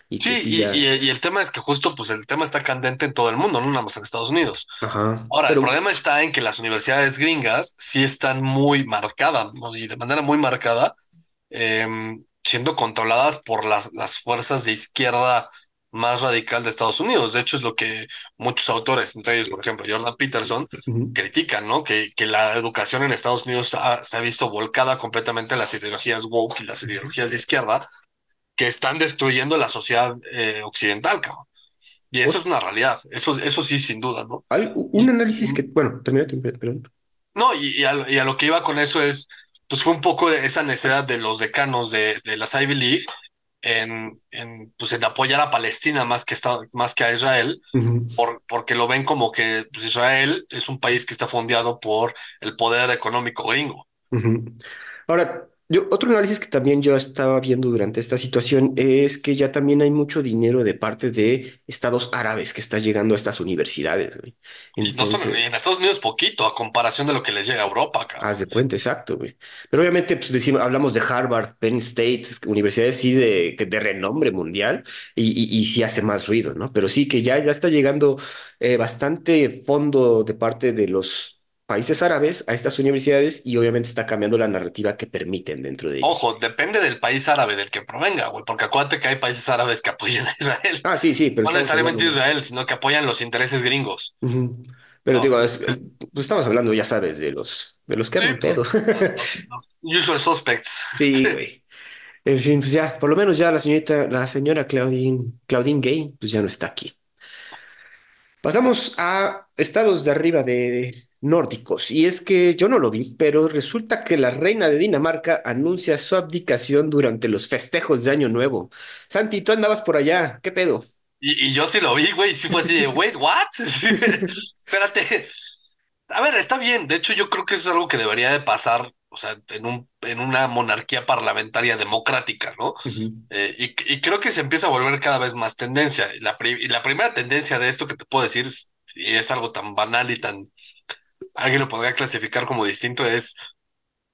Y Sí, y, ya... y, y el tema es que justo, pues el tema está candente en todo el mundo, no nada más en Estados Unidos. Ajá. Ahora, el problema está en que las universidades gringas sí están muy marcadas, ¿no? y de manera muy marcada, em, siendo controladas por las, las fuerzas de izquierda más radical de Estados Unidos. De hecho, es lo que muchos autores, entre ellos, por ejemplo, Jordan Peterson, Ujú. critican, ¿no? Que, que la educación en Estados Unidos ha- se ha visto volcada completamente en las ideologías woke y las ideologías de izquierda que están destruyendo la sociedad eh, occidental, cabrón. Y eso es una realidad, eso, eso sí, sin duda, ¿no? un análisis que, bueno, termina, tu- perdón. no, y, y a, y a lo que iba con eso es, pues fue un poco esa necesidad de los decanos de, de las Ivy League en, en, pues en apoyar a Palestina más que, esta- más que a Israel, por, porque lo ven como que pues, Israel es un país que está fondeado por el poder económico gringo. Ahora, yo, otro análisis que también yo estaba viendo durante esta situación es que ya también hay mucho dinero de parte de estados árabes que está llegando a estas universidades, güey. Y no solo Entonces, en Estados Unidos poquito, a comparación de lo que les llega a Europa, cabrón. haz de cuenta, exacto, güey. Pero obviamente, pues decimos, hablamos de Harvard, Penn State, universidades sí de, que de renombre mundial y, y, y sí hace más ruido, ¿no? Pero sí que ya, ya está llegando eh, bastante fondo de parte de los países árabes a estas universidades y obviamente está cambiando la narrativa que permiten dentro de ellos. Ojo, depende del país árabe del que provenga, güey, porque acuérdate que hay países árabes que apoyan a Israel. Ah, sí, sí, pero No hablando necesariamente. Israel, sino que apoyan los intereses gringos. Pero ¿no? digo, es- pues estamos hablando, ya sabes, de los, de los que sí, pues, pedo. los, los- los usual suspects. *laughs* Sí, güey. En fin, pues ya, por lo menos ya la señorita, la señora Claudine, Claudine Gay, pues ya no está aquí. Pasamos a estados de arriba de nórdicos, y es que yo no lo vi, pero resulta que la reina de Dinamarca anuncia su abdicación durante los festejos de Año Nuevo. Santi, tú andabas por allá, ¿qué pedo? Y, y yo sí lo vi, güey, y sí fue así de, wait, what? *laughs* Espérate. A ver, está bien. De hecho, yo creo que eso es algo que debería de pasar, o sea, en un, en una monarquía parlamentaria democrática, ¿no? Eh, y, y creo que se empieza a volver cada vez más tendencia. Y la, y la primera tendencia de esto que te puedo decir, es- y es algo tan banal y tan, alguien lo podría clasificar como distinto, es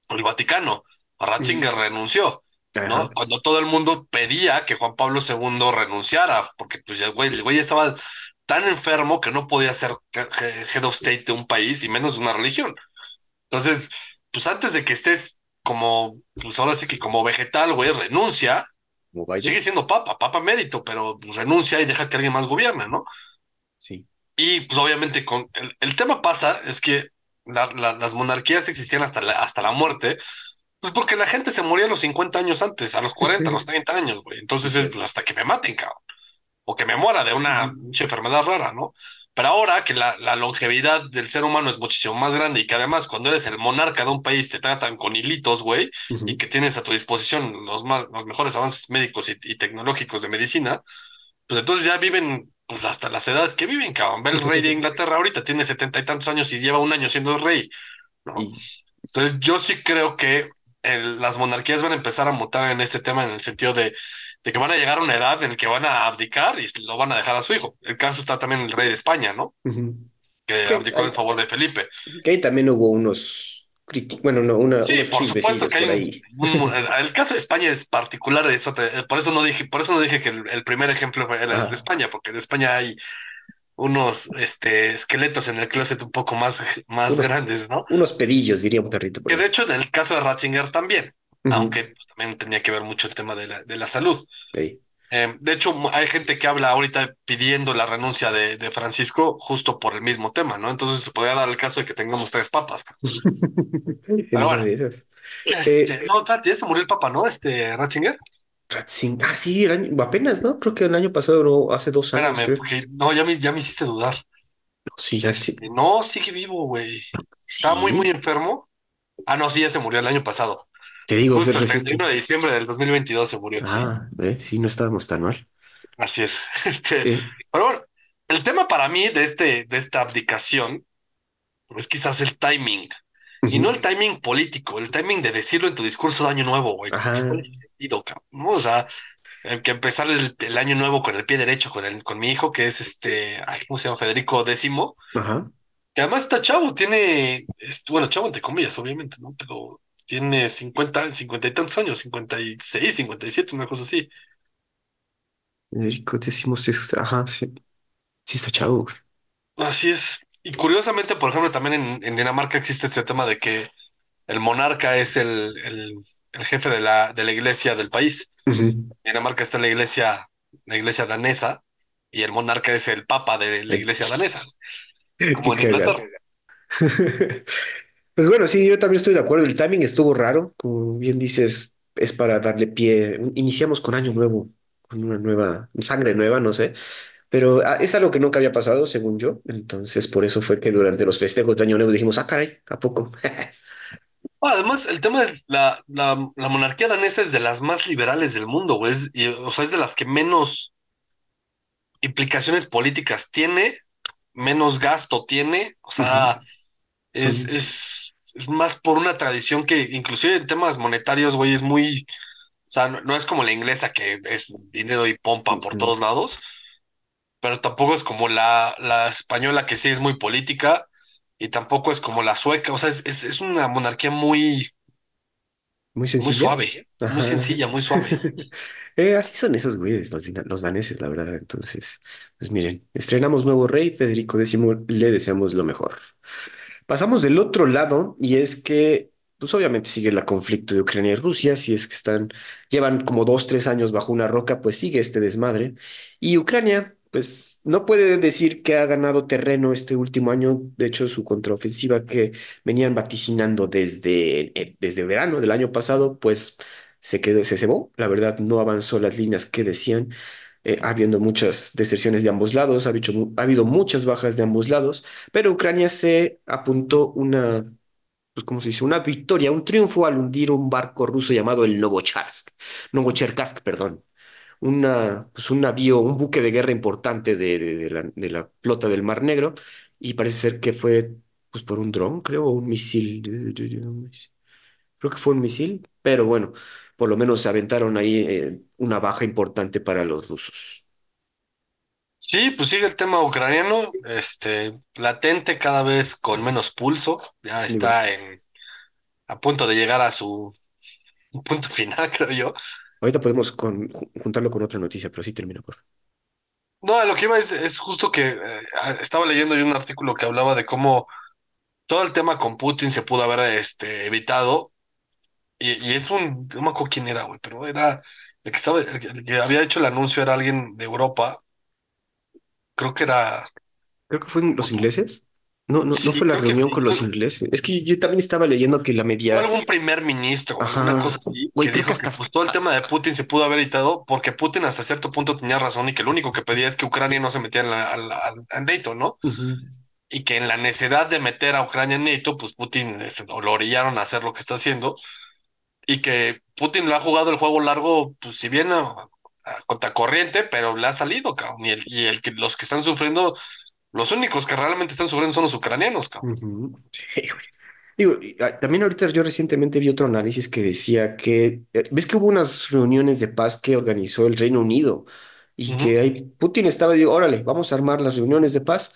el Vaticano. Ratzinger renunció, ¿no? Cuando todo el mundo pedía que Juan Pablo II renunciara, porque pues el güey, el güey estaba tan enfermo que no podía ser head of state de un país y menos de una religión. Entonces, pues antes de que estés como, pues ahora sí que como vegetal, güey, renuncia ¿Como sigue siendo papa, papa mérito, pero pues, renuncia y deja que alguien más gobierne, ¿no? Y pues obviamente con el, el tema pasa es que la- la- las monarquías existían hasta la, hasta la muerte, pues porque la gente se moría a los 50 años antes, a los 40, a los 30 años, güey. Entonces es pues hasta que me maten, cabrón, o que me muera de una enfermedad rara, ¿no? Pero ahora que la, la longevidad del ser humano es muchísimo más grande y que además cuando eres el monarca de un país te tratan con hilitos, güey, y que tienes a tu disposición los más, los mejores avances médicos y y tecnológicos de medicina, pues entonces ya viven pues hasta las edades que viven, cabrón. Ve el rey de *laughs* Inglaterra ahorita, tiene setenta y tantos años y lleva un año siendo rey, Entonces yo sí creo que el- las monarquías van a empezar a mutar en este tema en el sentido de, de que van a llegar a una edad en la que van a abdicar y lo van a dejar a su hijo. El caso está también el rey de España, ¿no? Que Que abdicó en favor de Felipe. que ahí también hubo unos bueno, no, una- Sí, por supuesto que hay un, *laughs* el, caso de España es particular, eso te- por eso no dije, por eso no dije que el, el primer ejemplo fue el de. España, porque de España hay unos este, esqueletos en el closet un poco más, más Unos, grandes, ¿no? unos pedillos, diría un perrito por Que de hecho en el caso de Ratzinger también, aunque pues, también tenía que ver mucho el tema de la, de la salud. ahí. Eh, de hecho, hay gente que habla ahorita pidiendo la renuncia de, de Francisco justo por el mismo tema, ¿no? Entonces se podría dar el caso de que tengamos tres papas. *laughs* Pero bueno. Eh, este, no, espérate, ya se murió el papa, ¿no? Este Ratzinger. Ratzing- Ah, sí, el año- apenas, ¿no? Creo que el año pasado, no, hace dos años, Espérame, creo. porque no, ya me, ya me hiciste dudar. Sí, ya sí. Este, no, sigue vivo, güey. Estaba muy, muy enfermo. Ah, no, sí, ya se murió el año pasado. Te digo, Justo el reciente. 31 de diciembre del 2022 se murió, sí. Ah, eh, sí, no estábamos tan mal. Así es. *laughs* Este, Eh, pero bueno, el tema para mí de este, de esta abdicación es quizás el timing. Y no el timing político, el timing de decirlo en tu discurso de año nuevo, güey. Como que Ajá, cuál es el sentido, cabrón, ¿no? O sea, eh, que empezar el, el año nuevo con el pie derecho, con el, con mi hijo, que es este, ay, ¿cómo se llama? Federico ajá. que además está chavo, tiene, es- bueno, chavo entre comillas, obviamente, ¿no? Pero tiene 50 50 y tantos años, 56, 57, una cosa así. Federico decimos, ajá, sí, sí está chavo. güey. Así es. Y curiosamente, por ejemplo, también en, en Dinamarca existe este tema de que el monarca es el, el, el jefe de la, de la iglesia del país. Ujú, En Dinamarca está la iglesia, la iglesia danesa, y el monarca es el papa de la iglesia danesa, *laughs* como en cagado. *laughs* Pues bueno, sí, yo también estoy de acuerdo. El timing estuvo raro. Como bien dices, es para darle pie. Iniciamos con año nuevo, con una nueva sangre nueva, no sé. Pero ah, es algo que nunca había pasado, según yo. Entonces, por eso fue que durante los festejos de Año Nuevo dijimos, ah, caray, ¿a poco? *laughs* Además, el tema de la, la, la monarquía danesa es de las más liberales del mundo, güey. Es- y, o sea, es de las que menos implicaciones políticas tiene, menos gasto tiene. O Ujú. sea, es, es, es más por una tradición que, inclusive en temas monetarios, güey, es muy. O sea, no, no es como la inglesa que es dinero y pompa por todos lados, pero tampoco es como la, la española que sí es muy política y tampoco es como la sueca. O sea, es, es, es una monarquía muy, Muy suave, muy sencilla, muy suave. *laughs* Eh, así son esos güeyes, los, los daneses, la verdad. Entonces, pues miren, estrenamos nuevo rey, Federico X, le deseamos lo mejor. Pasamos del otro lado y es que, pues obviamente sigue el conflicto de Ucrania y Rusia, si es que están, llevan como dos, tres años bajo una roca, pues sigue este desmadre. Y Ucrania, pues no puede decir que ha ganado terreno este último año, de hecho su contraofensiva que venían vaticinando desde, eh, desde verano del año pasado, pues se quedó, se cebó, la verdad no avanzó las líneas que decían. Eh, habiendo muchas deserciones de ambos lados, ha habido, ha habido muchas bajas de ambos lados. Pero Ucrania se apuntó una, pues ¿cómo se dice? Una victoria, un triunfo al hundir un barco ruso llamado el Novocherkassk, Novocherkassk, perdón. Una, pues un navío, un buque de guerra importante de, de- de la, de la flota del Mar Negro. Y parece ser que fue pues, por un dron, creo, o un misil. Creo que fue un misil, pero bueno, por lo menos se aventaron ahí eh, una baja importante para los rusos. Sí, pues sigue el tema ucraniano, este, latente cada vez con menos pulso, ya está en, a punto de llegar a su *laughs* punto final, creo yo. Ahorita podemos con- juntarlo con otra noticia, pero sí termina, por favor. No, lo que iba es, es justo que eh, estaba leyendo yo un artículo que hablaba de cómo todo el tema con Putin se pudo haber este, evitado, y, y es un, no me acuerdo quién era, güey, pero era el que estaba, el que, el que había hecho el anuncio era alguien de Europa, creo que era, Creo que fueron los ingleses. No, no, no sí, fue la creo que, reunión con los ingleses. Es que yo, también estaba leyendo que la Fue media. algún primer ministro, una cosa así, Güey, que creo que dijo que hasta. pues todo el tema de Putin se pudo haber evitado porque Putin hasta cierto punto tenía razón y que lo único que pedía es que Ucrania no se metiera en la, a, la- a NATO, ¿no? Ujú, Y que en la necesidad de meter a Ucrania en NATO, pues Putin se- o lo orillaron a hacer lo que está haciendo y que Putin lo ha jugado el juego largo, pues si bien a, a contracorriente, pero le ha salido, cabrón. Y, el, y el que los que están sufriendo, los únicos que realmente están sufriendo son los ucranianos, cabrón. ujú. Sí, güey. Digo, ah, también ahorita yo recientemente vi otro análisis que decía que, eh, ves que hubo unas reuniones de paz que organizó el Reino Unido y que ahí Putin estaba, digo, órale, vamos a armar las reuniones de paz,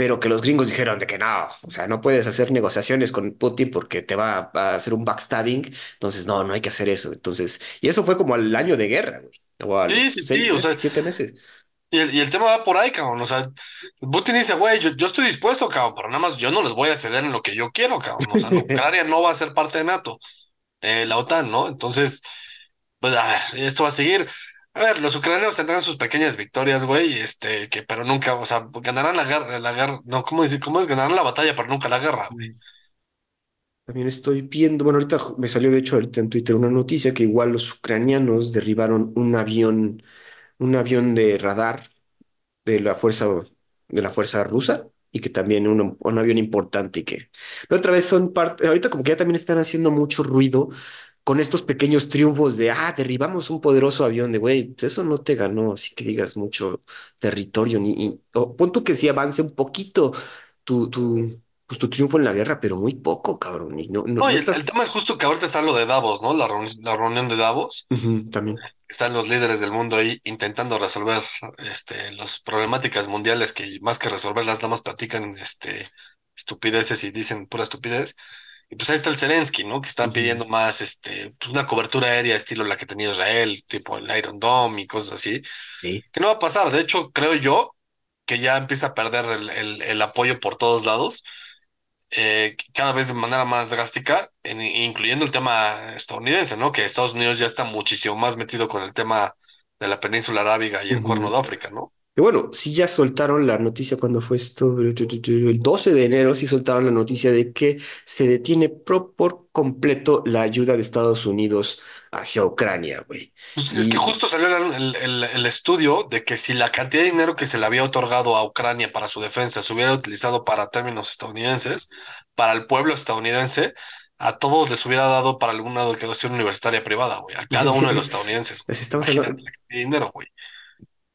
pero que los gringos dijeron de que no, o sea, no puedes hacer negociaciones con Putin porque te va a hacer un backstabbing, entonces no, no hay que hacer eso. Entonces, y eso fue como al año de guerra, güey, o Sí, sí, seis sí, o sea, siete meses. Y el, y el tema va por ahí, cabrón. O sea, Putin dice, güey, yo, yo estoy dispuesto, cabrón, pero nada más yo no les voy a ceder en lo que yo quiero, cabrón. O sea, *laughs* Ucrania no va a ser parte de NATO, eh, la OTAN, ¿no? Entonces, pues a ver, esto va a seguir. A ver, los ucranianos tendrán sus pequeñas victorias, güey, este, que, pero nunca, o sea, ganarán la guerra, la guerra, no, ¿cómo decir? ¿Cómo es? Ganarán la batalla, pero nunca la guerra, güey. También estoy viendo, bueno, ahorita me salió de hecho ahorita en Twitter una noticia que igual los ucranianos derribaron un avión, un avión de radar de la fuerza, de la fuerza rusa y que también un, un avión importante y que pero otra vez son parte, ahorita como que ya también están haciendo mucho ruido con estos pequeños triunfos de, ah, derribamos un poderoso avión de, güey, pues eso no te ganó, así que digas mucho territorio, ni, ni- o pon tú que sí avance un poquito tu, tu, pues, tu triunfo en la guerra, pero muy poco, cabrón, y no, no, No, no y el, tema es justo que ahorita está lo de Davos, ¿no? La, la reunión de Davos. También. Están los líderes del mundo ahí intentando resolver este, las problemáticas mundiales que más que resolverlas, nada más platican este, estupideces y dicen pura estupidez. Y pues ahí está el Zelensky, ¿no? Que está Ujú, pidiendo más este, pues una cobertura aérea estilo la que tenía Israel, tipo el Iron Dome y cosas así, sí. que no va a pasar. De hecho, creo yo que ya empieza a perder el, el, el apoyo por todos lados eh, cada vez de manera más drástica, en- incluyendo el tema estadounidense, ¿no? Que Estados Unidos ya está muchísimo más metido con el tema de la península arábiga y el Cuerno de África, ¿no? Que bueno, sí ya soltaron la noticia cuando fue esto, el 12 de enero sí soltaron la noticia de que se detiene pro- por completo la ayuda de Estados Unidos hacia Ucrania, güey. Pues es que Y justo salió el, el- estudio de que si la cantidad de dinero que se le había otorgado a Ucrania para su defensa se hubiera utilizado para términos estadounidenses, para el pueblo estadounidense, a todos les hubiera dado para alguna educación universitaria privada, güey, a cada *laughs* uno de los estadounidenses. estamos hablando, Imagínate la cantidad de dinero, güey.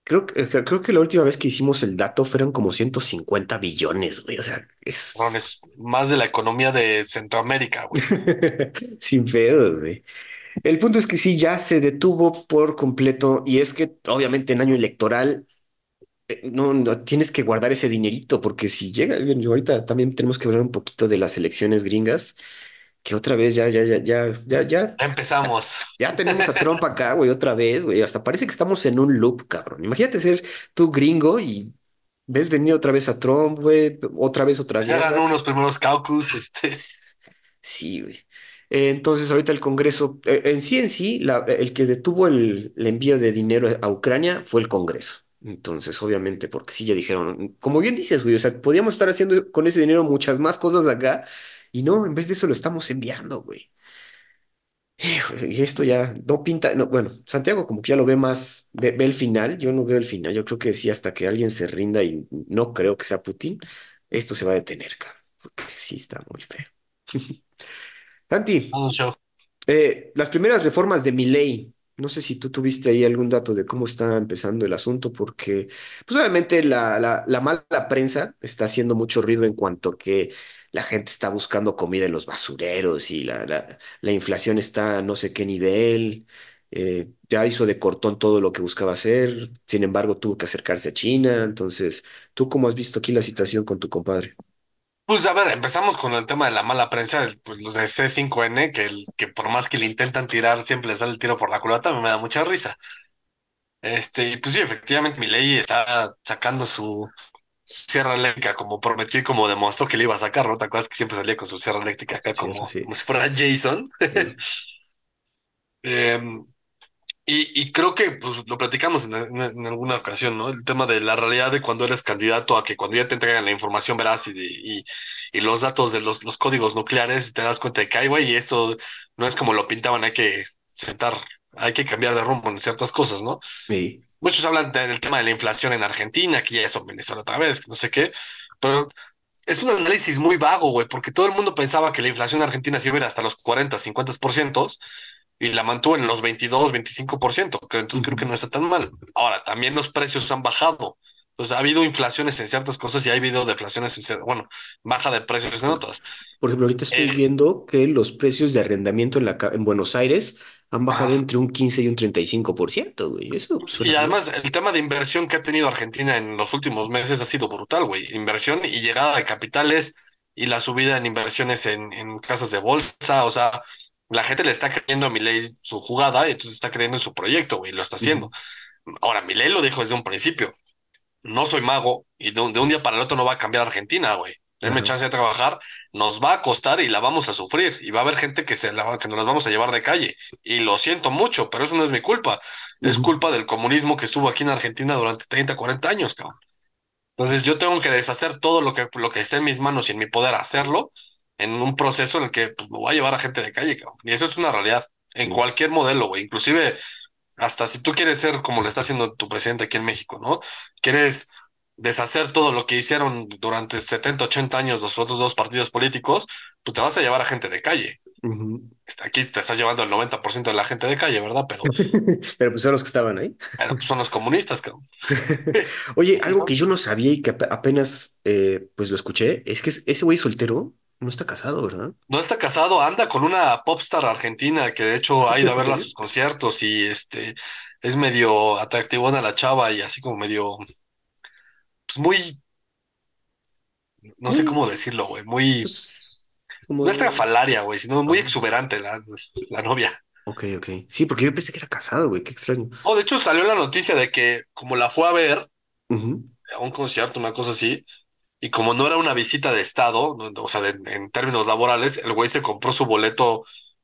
Creo que, creo que la última vez que hicimos el dato fueron como 150 billones, güey, o sea, es es más de la economía de Centroamérica, güey. *laughs* sin pedos, güey. El punto es que sí, ya se detuvo por completo y es que obviamente en año electoral eh, no, no tienes que guardar ese dinerito porque si llega, ahorita también tenemos que hablar un poquito de las elecciones gringas, que otra vez ya, ya, ya, ya, ya, ya, Ya empezamos. ya tenemos a Trump acá, güey, otra vez, güey, hasta parece que estamos en un loop, cabrón. Imagínate ser tú gringo y ves venir otra vez a Trump, güey, otra vez otra Ya guerra. ganó unos primeros caucus, este. Sí, güey. Entonces, ahorita el Congreso, eh, en sí, en sí, la- el que detuvo el, el envío de dinero a Ucrania fue el Congreso. Entonces, obviamente, porque sí ya dijeron, como bien dices, güey, o sea, podíamos estar haciendo con ese dinero muchas más cosas acá, y no, en vez de eso lo estamos enviando, güey. Y esto ya no pinta, no, bueno, Santiago como que ya lo ve más, ve, ve el final, yo no veo el final, yo creo que sí, hasta que alguien se rinda y no creo que sea Putin, esto se va a detener, cabrón, porque sí está muy feo. *laughs* Santi. Eh, las primeras reformas de Milei, no sé si tú tuviste ahí algún dato de cómo está empezando el asunto, porque pues obviamente la, la, la mala prensa está haciendo mucho ruido en cuanto a que la gente está buscando comida en los basureros y la, la, la inflación está a no sé qué nivel. eh, ya hizo de cortón todo lo que buscaba hacer, sin embargo tuvo que acercarse a China. Entonces, ¿tú cómo has visto aquí la situación con tu compadre? Pues a ver, empezamos con el tema de la mala prensa, pues los de C5N, que, el, que por más que le intentan tirar, siempre les sale el tiro por la culata, me da mucha risa. Este, y pues sí, efectivamente, Milei está sacando su sierra eléctrica como prometió y como demostró que le iba a sacar, ¿no? ¿Te acuerdas que siempre salía con su sierra eléctrica acá como, sí. como si fuera Jason? sí. *laughs* Em, Y, y creo que pues, lo platicamos en, en- en alguna ocasión, ¿no? El tema de la realidad de cuando eres candidato a que cuando ya te entregan la información veraz y, y, y los datos de los, los códigos nucleares, te das cuenta de que, ay, güey, y esto no es como lo pintaban, hay que sentar, hay que cambiar de rumbo en ciertas cosas, ¿no? Sí. Muchos hablan de- del tema de la inflación en Argentina, que ya eso Venezuela otra vez, que no sé qué, pero es un análisis muy vago, güey, porque todo el mundo pensaba que la inflación en Argentina se iba a ir hasta los 40, 50%, y la mantuvo en los 22, 25%, que entonces creo que no está tan mal. Ahora, también los precios han bajado. Entonces, ha habido inflaciones en ciertas cosas y ha habido deflaciones en ciertas, bueno, baja de precios en otras. Por ejemplo, ahorita estoy Eh, viendo que los precios de arrendamiento en, la, en Buenos Aires han bajado ajá. entre un 15 y un 35%, güey. Eso suena Y bien. además, el tema de inversión que ha tenido Argentina en los últimos meses ha sido brutal, güey. Inversión y llegada de capitales y la subida en inversiones en, en casas de bolsa. O sea, la gente le está creyendo a Milei su jugada y entonces está creyendo en su proyecto, güey, lo está haciendo. Ahora, Milei lo dijo desde un principio. no soy mago y de un, de un día para el otro no va a cambiar Argentina, güey. Denme Ajá. chance de trabajar, nos va a costar y la vamos a sufrir. Y va a haber gente que, se la, que nos las vamos a llevar de calle. Y lo siento mucho, pero eso no es mi culpa. Es culpa del comunismo que estuvo aquí en Argentina durante 30, 40 años, cabrón. Entonces yo tengo que deshacer todo lo que, lo que esté en mis manos y en mi poder hacerlo en un proceso en el que pues, me voy a llevar a gente de calle, cabrón. Y eso es una realidad en cualquier modelo, güey. Inclusive hasta si tú quieres ser como lo está haciendo tu presidente aquí en México, ¿no? Quieres deshacer todo lo que hicieron durante 70, 80 años los otros dos partidos políticos, pues te vas a llevar a gente de calle. Está- Aquí te estás llevando el 90% de la gente de calle, ¿verdad? Pero, *laughs* Pero pues son los que estaban ahí. pero pues son los comunistas, cabrón. *laughs* Oye, algo que yo no sabía y que ap- apenas eh, pues lo escuché, es que es- ese güey soltero no está casado, ¿verdad? No está casado, anda con una popstar argentina que de hecho ha ido a ¿En verla a sus conciertos y este es medio atractivona la chava y así como medio, pues muy, no sé cómo decirlo, güey, muy pues No es falaria, güey, sino muy exuberante la, la novia. Ok, ok. Sí, porque yo pensé que era casado, güey, qué extraño. Oh, de hecho salió la noticia de que como la fue a ver Ujú, a un concierto, una cosa así, y como no era una visita de estado, no- o sea, de- en términos laborales, el güey se compró su boleto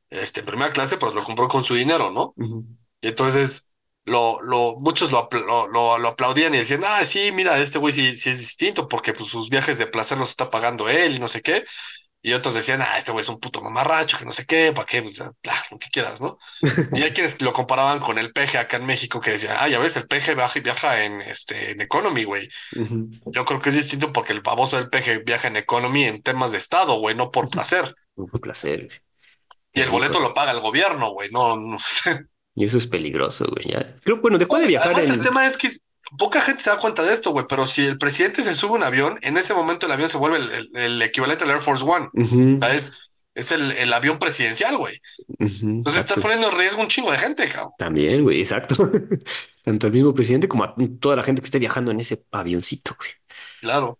este, en primera clase, pues lo compró con su dinero, ¿no? ujú. Y entonces lo, lo, muchos lo, lo, lo- aplaudían y decían, ah, sí, mira, este güey sí, sí es distinto porque pues, sus viajes de placer los está pagando él y no sé qué. Y otros decían, ah, este güey es un puto mamarracho, que no sé qué, ¿para qué? Pues, ah, lo que quieras, ¿no? Y hay *laughs* quienes lo comparaban con el peje acá en México que decían, ah, ya ves, el peje viaja, viaja en, este, en Economy, güey. Yo creo que es distinto porque el baboso del peje viaja en Economy en temas de Estado, güey, no por placer. Un placer, güey. Y el boleto lo paga el gobierno, güey, no, no. *laughs* Y eso es peligroso, güey. Ya. Creo, bueno, dejó de viajar además el tema es que poca gente se da cuenta de esto, güey, pero si el presidente se sube a un avión, en ese momento el avión se vuelve el, el- el equivalente al Air Force One. O Ujú, sea, es, es el, el avión presidencial, güey. Entonces estás poniendo en riesgo un chingo de gente, cabrón. También, güey, exacto. *laughs* Tanto el mismo presidente como a toda la gente que esté viajando en ese avioncito, güey. Claro.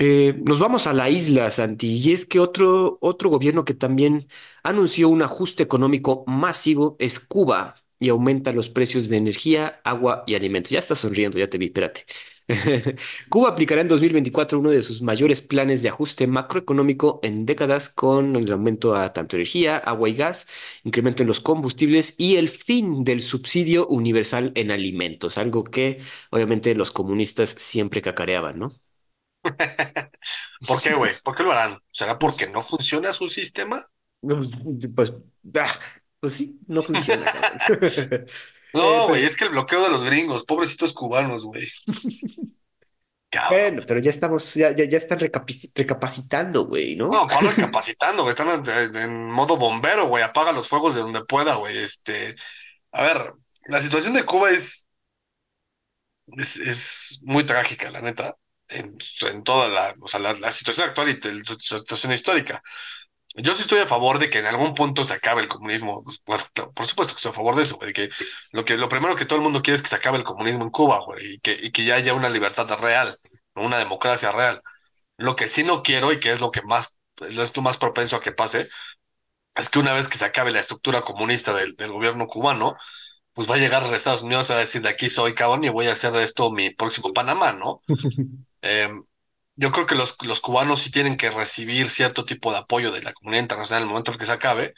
Eh, nos vamos a la isla, Santi, y es que otro, otro gobierno que también anunció un ajuste económico masivo es Cuba y aumenta los precios de energía, agua y alimentos. Ya estás sonriendo, ya te vi, espérate. *laughs* Cuba aplicará en 2024 uno de sus mayores planes de ajuste macroeconómico en décadas con el aumento a tanto energía, agua y gas, incremento en los combustibles y el fin del subsidio universal en alimentos, algo que obviamente los comunistas siempre cacareaban, ¿no? *laughs* ¿Por qué, güey? ¿Por qué lo harán? ¿Será porque no funciona su sistema? Pues, pues, ah, pues sí, no funciona, cabrón. *laughs* Eh, No, güey, pero- es que el bloqueo de los gringos, pobrecitos cubanos, güey. *laughs* Cabrón. bueno, pero ya estamos, ya, ya, ya están recapici- recapacitando, güey, ¿no? No, ¿cuál *laughs* recapacitando, güey? Están en, en modo bombero, güey. Apaga los fuegos de donde pueda, güey. Este, a ver, la situación de Cuba es, es, es muy trágica, la neta. En, en toda la, o sea, la, la situación actual y su situación histórica. Yo sí estoy a favor de que en algún punto se acabe el comunismo. Pues, bueno, por supuesto que estoy a favor de eso, güey. Que lo que lo primero que todo el mundo quiere es que se acabe el comunismo en Cuba, güey, y que, y que ya haya una libertad real, una democracia real. Lo que sí no quiero y que es lo que más, es lo más propenso a que pase, es que una vez que se acabe la estructura comunista del, del gobierno cubano, pues va a llegar a Estados Unidos a decir de aquí soy cabrón y voy a hacer de esto mi próximo Panamá, ¿no? *laughs* Eh, yo creo que los, los cubanos sí tienen que recibir cierto tipo de apoyo de la comunidad internacional en el momento en que se acabe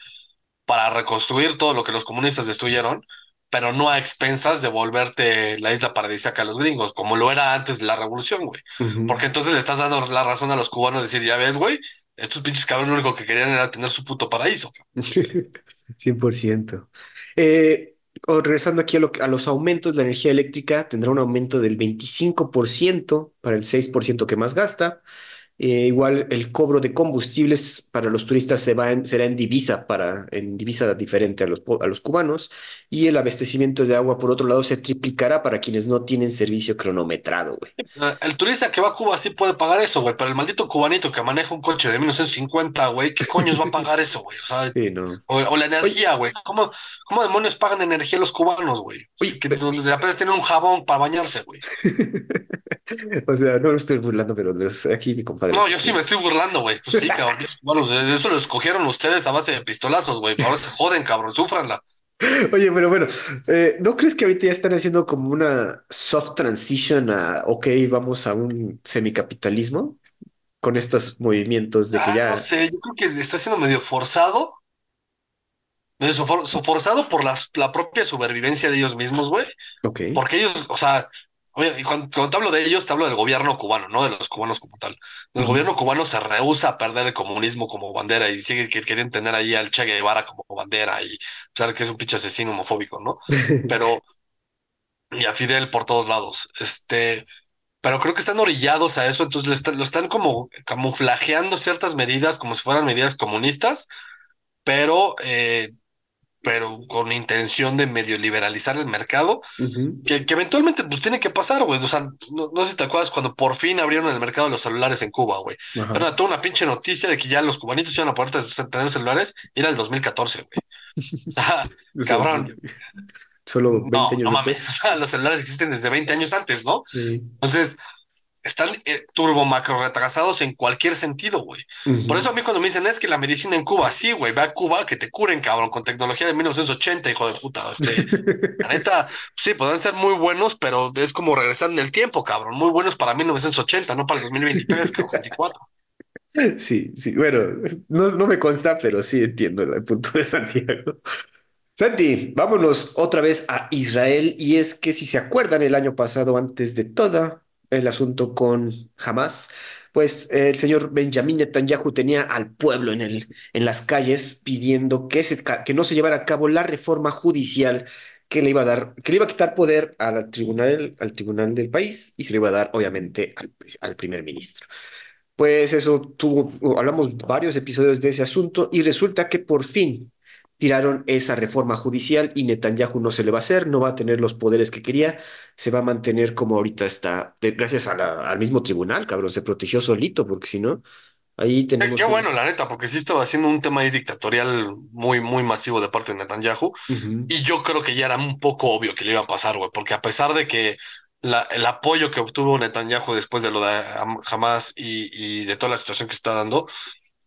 para reconstruir todo lo que los comunistas destruyeron, pero no a expensas de volverte la isla paradisíaca a los gringos, como lo era antes de la revolución, güey. Porque entonces le estás dando la razón a los cubanos de decir, ya ves, güey, estos pinches cabrones lo único que querían era tener su puto paraíso. *laughs* 100%. Eh, o regresando aquí a, lo a los aumentos, la energía eléctrica tendrá un aumento del 25% para el 6% que más gasta. Eh, igual el cobro de combustibles para los turistas se va en- será en divisa, para, en divisa diferente a los, a los cubanos. Y el abastecimiento de agua, por otro lado, se triplicará para quienes no tienen servicio cronometrado, güey. Eh, El turista que va a Cuba sí puede pagar eso, güey, pero el maldito cubanito que maneja un coche de 1950, güey, ¿qué coños va a pagar eso, güey? O sea, *laughs* Sí, no. o, o la energía, güey. ¿Cómo, cómo demonios pagan energía los cubanos, güey? Que apenas tienen un jabón para bañarse, güey. *laughs* *laughs* o sea, no lo estoy burlando, pero les- aquí mi compadre. No, yo sí me estoy burlando, güey. Pues sí, cabrón. *laughs* de eso lo escogieron ustedes a base de pistolazos, güey. Ahora se joden, cabrón, súfranla. Oye, pero bueno, eh, ¿no crees que ahorita ya están haciendo como una soft transition a, ok, vamos a un semicapitalismo con estos movimientos de que Ah, no ya, sé, yo creo que está siendo medio forzado, medio sofor- so- forzado por la, la propia supervivencia de ellos mismos, güey. ok, Porque ellos, o sea, oye, y cuando, cuando te hablo de ellos, te hablo del gobierno cubano, no de los cubanos como tal. El gobierno cubano se rehúsa a perder el comunismo como bandera y sigue que- queriendo tener ahí al Che Guevara como bandera y saber que es un pinche asesino homofóbico, ¿no? *laughs* Pero, y a Fidel por todos lados. Este, pero creo que están orillados a eso, entonces están- lo están como camuflajeando ciertas medidas como si fueran medidas comunistas, pero, eh, pero con intención de medio liberalizar el mercado que, que eventualmente pues tiene que pasar, güey. O sea, no, no sé si te acuerdas cuando por fin abrieron el mercado de los celulares en Cuba, güey. Era toda una pinche noticia de que ya los cubanitos iban a poder tener celulares era el 2014, güey. *laughs* O sea, O sea, cabrón, solo 20 no, años no mames. después. O sea, los celulares existen desde 20 años antes, ¿no? Sí, Entonces, están eh, turbo macro retrasados en cualquier sentido, güey. Por eso a mí cuando me dicen es que la medicina en Cuba, sí, güey, ve a Cuba que te curen, cabrón, con tecnología de 1980, hijo de puta. Este, La *laughs* neta, sí, podrán ser muy buenos, pero es como regresar en el tiempo, cabrón. Muy buenos para 1980, no para el 2023, cabrón, 24. Sí, sí, bueno, no, no me consta, pero sí entiendo el punto de Santiago. Santi, vámonos otra vez a Israel y es que si se acuerdan el año pasado, antes de todo el asunto con Hamas, pues el señor Benjamín Netanyahu tenía al pueblo en el, en las calles pidiendo que, se, que no se llevara a cabo la reforma judicial que le iba a dar, que le iba a quitar poder al tribunal, al tribunal del país y se le iba a dar, obviamente, al, al primer ministro. Pues eso tuvo, hablamos varios episodios de ese asunto y resulta que por fin tiraron esa reforma judicial y Netanyahu no se le va a hacer, no va a tener los poderes que quería, se va a mantener como ahorita está, de- gracias a la- al mismo tribunal, cabrón, se protegió solito, porque si no, ahí Qué, qué tenemos bueno, la neta, porque sí estaba haciendo un tema ahí dictatorial muy, muy masivo de parte de Netanyahu. Y yo creo que ya era un poco obvio que le iba a pasar, güey, porque a pesar de que la, el apoyo que obtuvo Netanyahu después de lo de Ham- Hamas y, y de toda la situación que está dando,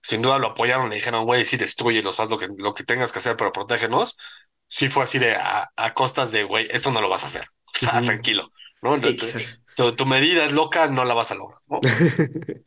sin duda lo apoyaron, le dijeron, güey, sí, destruyelos, haz lo que, lo que tengas que hacer, pero protégenos. Sí fue así de a, a costas de, güey, esto no lo vas a hacer. *laughs* O sea, tranquilo, ¿no? Tu, tu- Exacto. tu- tu medida es loca, no la vas a lograr, ¿no? *laughs*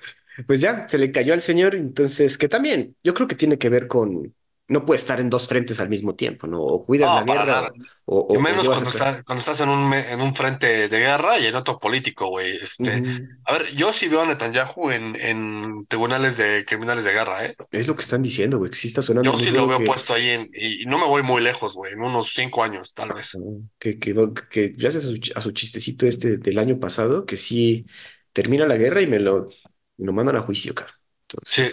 Pues ya, se le cayó al señor, entonces, que también, yo creo que tiene que ver con, no puede estar en dos frentes al mismo tiempo, ¿no? O cuidas la No, guerra o, o, menos cuando estás, cuando estás en un, en un frente de guerra y en otro político, güey. Este, a ver, yo sí veo a Netanyahu en, en tribunales de criminales de guerra, ¿eh? Es lo que están diciendo, güey, que sí está sonando Yo sí lo veo que, puesto ahí en, y, no me voy muy lejos, güey, en unos cinco años, tal vez. que, que, que gracias a su, a su chistecito este del año pasado, que sí termina la guerra y me lo, me lo mandan a juicio, cara. Sí.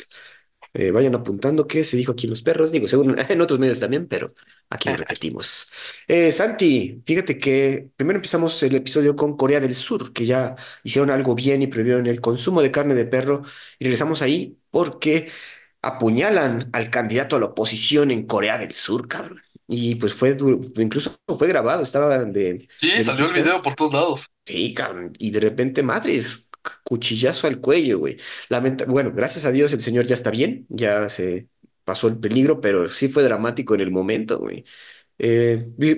Eh, vayan apuntando que se dijo aquí en Los Perros, digo, según *laughs* en otros medios también, pero aquí *laughs* repetimos. Eh, Santi, fíjate que primero empezamos el episodio con Corea del Sur, que ya hicieron algo bien y prohibieron el consumo de carne de perro, y regresamos ahí porque apuñalan al candidato a la oposición en Corea del Sur, cabrón. Y pues fue, incluso fue grabado, estaba de, Sí, de salió el video por todos lados. Sí, cabrón. Y de repente, madres, cuchillazo al cuello, güey. Lamenta bueno, gracias a Dios el señor ya está bien, ya se pasó el peligro, pero sí fue dramático en el momento, güey. Eh, vi-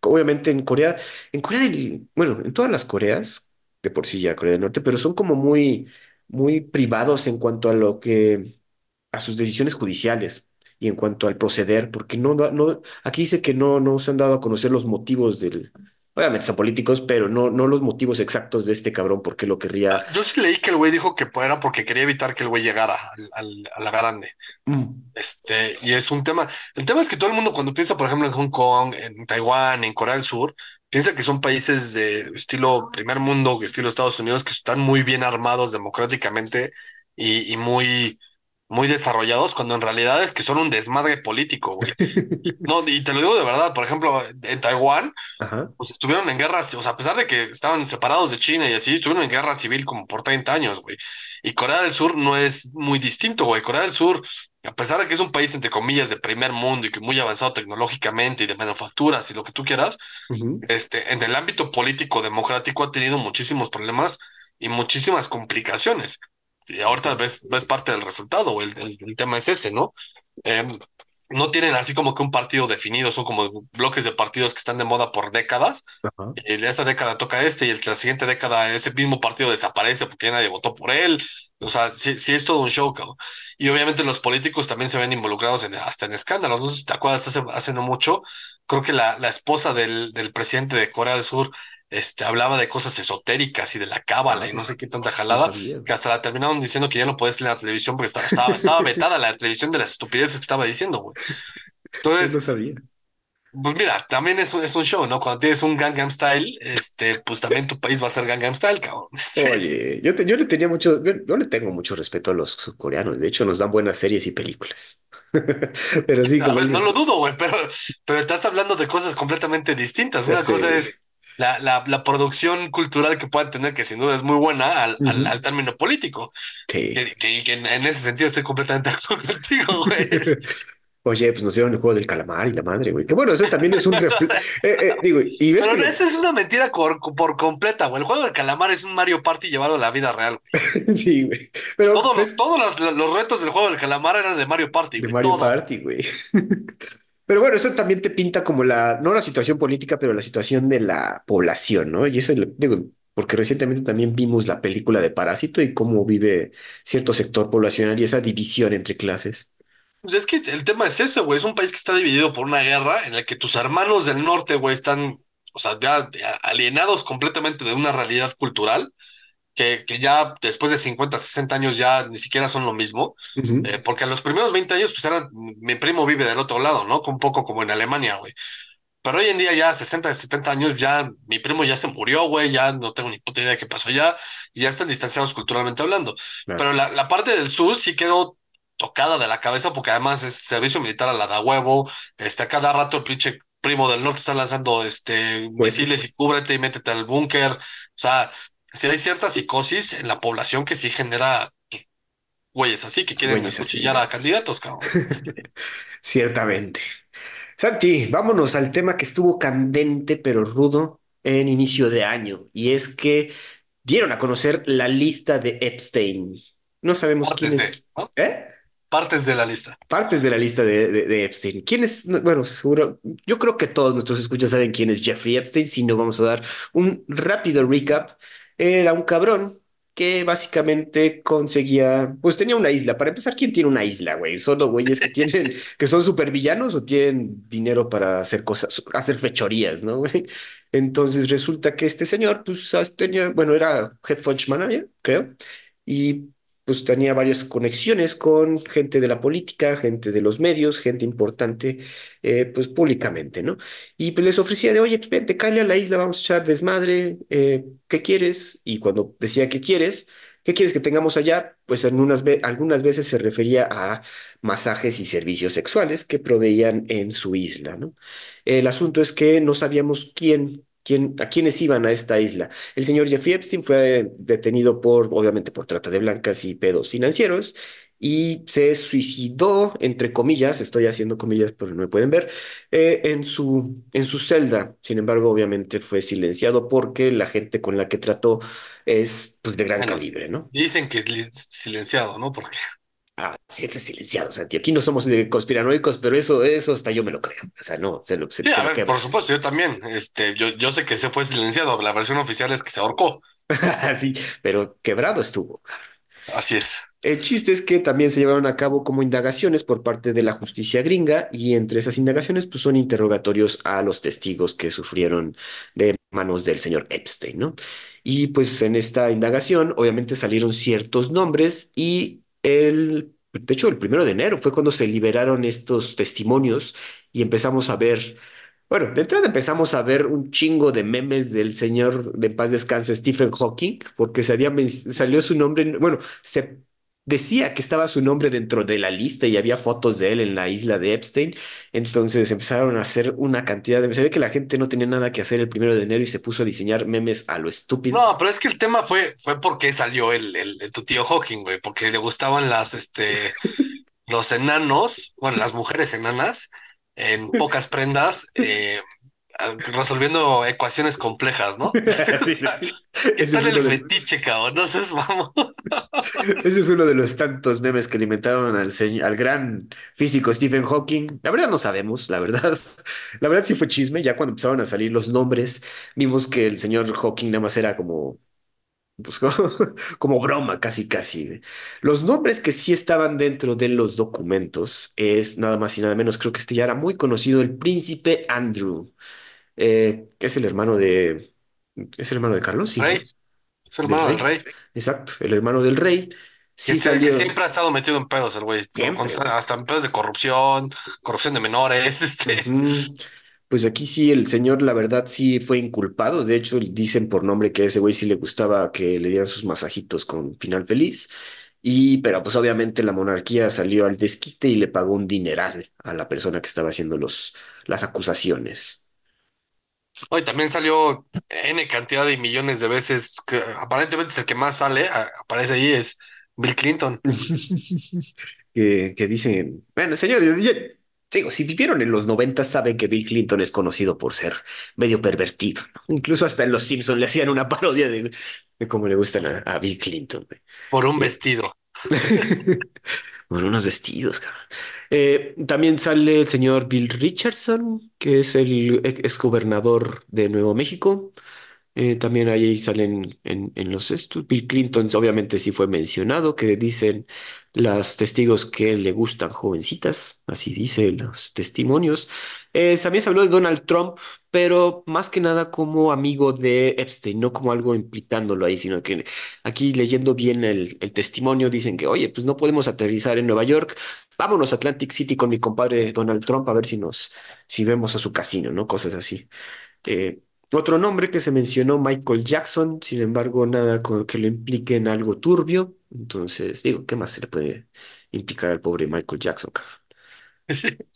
obviamente en Corea, en Corea del, bueno, en todas las Coreas, de por sí ya Corea del Norte, pero son como muy, muy privados en cuanto a lo que, a sus decisiones judiciales y en cuanto al proceder, porque no, no, aquí dice que no, no se han dado a conocer los motivos del, obviamente son políticos, pero no, no los motivos exactos de este cabrón, porque lo querría. Ah, Yo sí leí que el güey dijo que era porque quería evitar que el güey llegara al, al- a la grande. Mm, Este, y es un tema. El tema es que todo el mundo, cuando piensa, por ejemplo, en Hong Kong, en Taiwán, en Corea del Sur, piensa que son países de estilo primer mundo, estilo Estados Unidos, que están muy bien armados democráticamente y, y muy, muy desarrollados, cuando en realidad es que son un desmadre político, güey. *laughs* No, y te lo digo de verdad, por ejemplo, en Taiwán, Ajá. pues estuvieron en guerras, o sea, a pesar de que estaban separados de China y así, estuvieron en guerra civil como por 30 años, güey. Y Corea del Sur no es muy distinto, güey. Corea del Sur, a pesar de que es un país, entre comillas, de primer mundo y que muy avanzado tecnológicamente y de manufacturas y lo que tú quieras, ujú, este, en el ámbito político democrático ha tenido muchísimos problemas y muchísimas complicaciones. Y ahorita ves, ves parte del resultado. El, el- el tema es ese, ¿no? Em, no tienen así como que un partido definido, son como bloques de partidos que están de moda por décadas Ajá. esta década toca este y el- la siguiente década ese mismo partido desaparece porque nadie votó por él. O sea, sí, sí es todo un show, cabrón. Y obviamente los políticos también se ven involucrados en, hasta en escándalos. No sé si te acuerdas, hace, hace no mucho, creo que la, la esposa del, del presidente de Corea del Sur este, hablaba de cosas esotéricas y de la cábala y no sé qué tanta *laughs* no jalada, sabía. que hasta la terminaron diciendo que ya no podías leer la televisión porque estaba, estaba, estaba vetada la televisión de las estupideces que estaba diciendo, güey. No Entonces, sabía. pues mira, también es un, es un show, ¿no? Cuando tienes un Gangnam Style, este, pues también tu país va a ser Gangnam Style, cabrón. *laughs* Oye, yo, te- yo le tenía mucho, yo, yo le tengo mucho respeto a los coreanos. De hecho, nos dan buenas series y películas. *laughs* Pero sí, a como ver, no lo dices. dudo, güey, pero, pero estás hablando de cosas completamente distintas. Una cosa es la, la, la producción cultural que puedan tener, que sin duda es muy buena, al, al, término político. Sí. Que, que- que en, ese sentido estoy completamente *laughs* de acuerdo contigo, güey. *laughs* Oye, pues nos dieron el juego del calamar y la madre, güey. Que bueno, eso también es un reflejo. *laughs* digo, y ves Pero que esa es una mentira por, por completa, güey. El juego del calamar es un Mario Party llevado a la vida real, güey. Sí, güey. Pero Todos los, todos los, los retos del juego del calamar eran de Mario Party, de. Mario Todo. Party, güey. Pero bueno, eso también te pinta como la, no la situación política, pero la situación de la población, ¿no? Y eso, digo, porque recientemente también vimos la película de Parásito y cómo vive cierto sector poblacional y esa división entre clases. Pues es que el tema es ese, güey. Es un país que está dividido por una guerra en la que tus hermanos del norte, güey, están, o sea, ya alienados completamente de una realidad cultural que, que ya después de 50, 60 años ya ni siquiera son lo mismo. Ujú, Eh, porque a los primeros 20 años, pues era, mi primo vive del otro lado, ¿no? Un poco como en Alemania, güey. Pero hoy en día ya 60, 70 años, ya mi primo ya se murió, güey, ya no tengo ni puta idea de qué pasó ya, y ya están distanciados culturalmente hablando. claro. Pero la, la parte del sur sí quedó tocada de la cabeza porque además es servicio militar a la da huevo, este, a cada rato el pinche primo del norte está lanzando este, Cohetes. misiles y cúbrete y métete al búnker. O sea, sí hay cierta psicosis en la población que sí genera pues, güeyes así que quieren acuchillar a candidatos, cabrón. *laughs* Ciertamente. Santi, vámonos al tema que estuvo candente pero rudo en inicio de año, y es que dieron a conocer la lista de Epstein. No sabemos quién de, es. ¿no? ¿Eh? Partes de la lista. Partes de la lista de, de- de Epstein. ¿Quién es? No, Bueno, seguro, yo creo que todos nuestros escuchas saben quién es Jeffrey Epstein, si no vamos a dar un rápido recap. Era un cabrón que básicamente conseguía, pues tenía una isla. Para empezar, ¿quién tiene una isla, güey? Solo güeyes que tienen, *laughs* que son supervillanos o tienen dinero para hacer cosas, hacer fechorías, ¿no, güey? Entonces resulta que este señor, pues tenía, bueno, era head fudge manager, creo, y pues tenía varias conexiones con gente de la política, gente de los medios, gente importante, eh, pues públicamente, ¿no? Y pues les ofrecía de, oye, pues vente, cállate a la isla, vamos a echar desmadre, eh, ¿qué quieres? Y cuando decía, ¿qué quieres? ¿Qué quieres que tengamos allá? Pues algunas veces se refería a masajes y servicios sexuales que proveían en su isla, ¿no? El asunto es que no sabíamos quién, quién, a quiénes iban a esta isla. El señor Jeffrey Epstein fue detenido por, obviamente, por trata de blancas y pedos financieros y se suicidó, entre comillas, estoy haciendo comillas, pero no me pueden ver, eh, en su, en su celda. Sin embargo, obviamente fue silenciado porque la gente con la que trató es pues, de gran Bueno, calibre, ¿no? dicen que es silenciado, ¿no? Porque, Ah, sí fue silenciado, Santi. Aquí no somos de conspiranoicos, pero eso, eso hasta yo me lo creo. O sea, no, se lo, se, sí, se a lo ver, quebro. por supuesto, yo también. Este, yo, yo sé que se fue silenciado. La versión oficial es que se ahorcó. *laughs* Sí, pero quebrado estuvo. Así es. El chiste es que también se llevaron a cabo como indagaciones por parte de la justicia gringa y entre esas indagaciones pues son interrogatorios a los testigos que sufrieron de manos del señor Epstein, ¿no? Y pues en esta indagación obviamente salieron ciertos nombres y el, de hecho el primero de enero fue cuando se liberaron estos testimonios y empezamos a ver bueno, de entrada empezamos a ver un chingo de memes del señor de paz descanse Stephen Hawking, porque se salió su nombre, en- bueno, se decía que estaba su nombre dentro de la lista y había fotos de él en la isla de Epstein, entonces empezaron a hacer una cantidad de... Se ve que la gente no tenía nada que hacer el primero de enero y se puso a diseñar memes a lo estúpido. No, pero es que el tema fue, fue porque salió el, el, el tu tío Hawking, güey, porque le gustaban las, este, *laughs* los enanos, bueno, las mujeres enanas, en pocas prendas, eh, resolviendo ecuaciones complejas, ¿no? Sí, *laughs* *laughs* O sea, sí. ¿qué Ese es tal el de, fetiche, cabrón? No seas vamos. *laughs* ese es uno de los tantos memes que alimentaron al, señ- al gran físico Stephen Hawking. La verdad no sabemos, la verdad. La verdad sí fue chisme, ya cuando empezaron a salir los nombres, vimos que el señor Hawking nada más era como, pues, como, como broma, casi, casi. Los nombres que sí estaban dentro de los documentos es nada más y nada menos, creo que este ya era muy conocido, el príncipe Andrew, eh, que es el hermano de, es el hermano de Carlos, sí, ¿no? Rey, es Del hermano del rey. rey, Exacto, el hermano del rey. que, Sí se- que salió siempre ha estado metido en pedos el güey, con- siempre, consta- güey. hasta en pedos de corrupción, corrupción de menores, *laughs* este. Ujú. Pues aquí sí, el señor, la verdad, sí fue inculpado. De hecho, dicen por nombre que a ese güey sí le gustaba que le dieran sus masajitos con final feliz. Y, pero pues obviamente la monarquía salió al desquite y le pagó un dineral a la persona que estaba haciendo los, las acusaciones. Hoy también salió N cantidad de millones de veces, que aparentemente es el que más sale, aparece ahí, es Bill Clinton. *laughs* Que, que dicen, bueno, señores, digo, si vivieron en los 90 saben que Bill Clinton es conocido por ser medio pervertido, ¿no? Incluso hasta en Los Simpsons le hacían una parodia de, de cómo le gustan a, a Bill Clinton. por un vestido. *laughs* Bueno, unos vestidos, cabrón. Eh, también sale el señor Bill Richardson, que es el ex gobernador de Nuevo México. Eh, también ahí salen en, los estos. Bill Clinton obviamente sí fue mencionado, que dicen los testigos que le gustan jovencitas, así dice los testimonios. Eh, también se habló de Donald Trump, pero más que nada como amigo de Epstein, no como algo implicándolo ahí, sino que aquí leyendo bien el, testimonio dicen que, oye, pues no podemos aterrizar en Nueva York, vámonos a Atlantic City con mi compadre Donald Trump a ver si nos, si vemos a su casino, ¿no? Cosas así. Eh, otro nombre que se mencionó, Michael Jackson, sin embargo, nada con que lo implique en algo turbio. Entonces, digo, ¿qué más se le puede implicar al pobre Michael Jackson, cabrón? *laughs*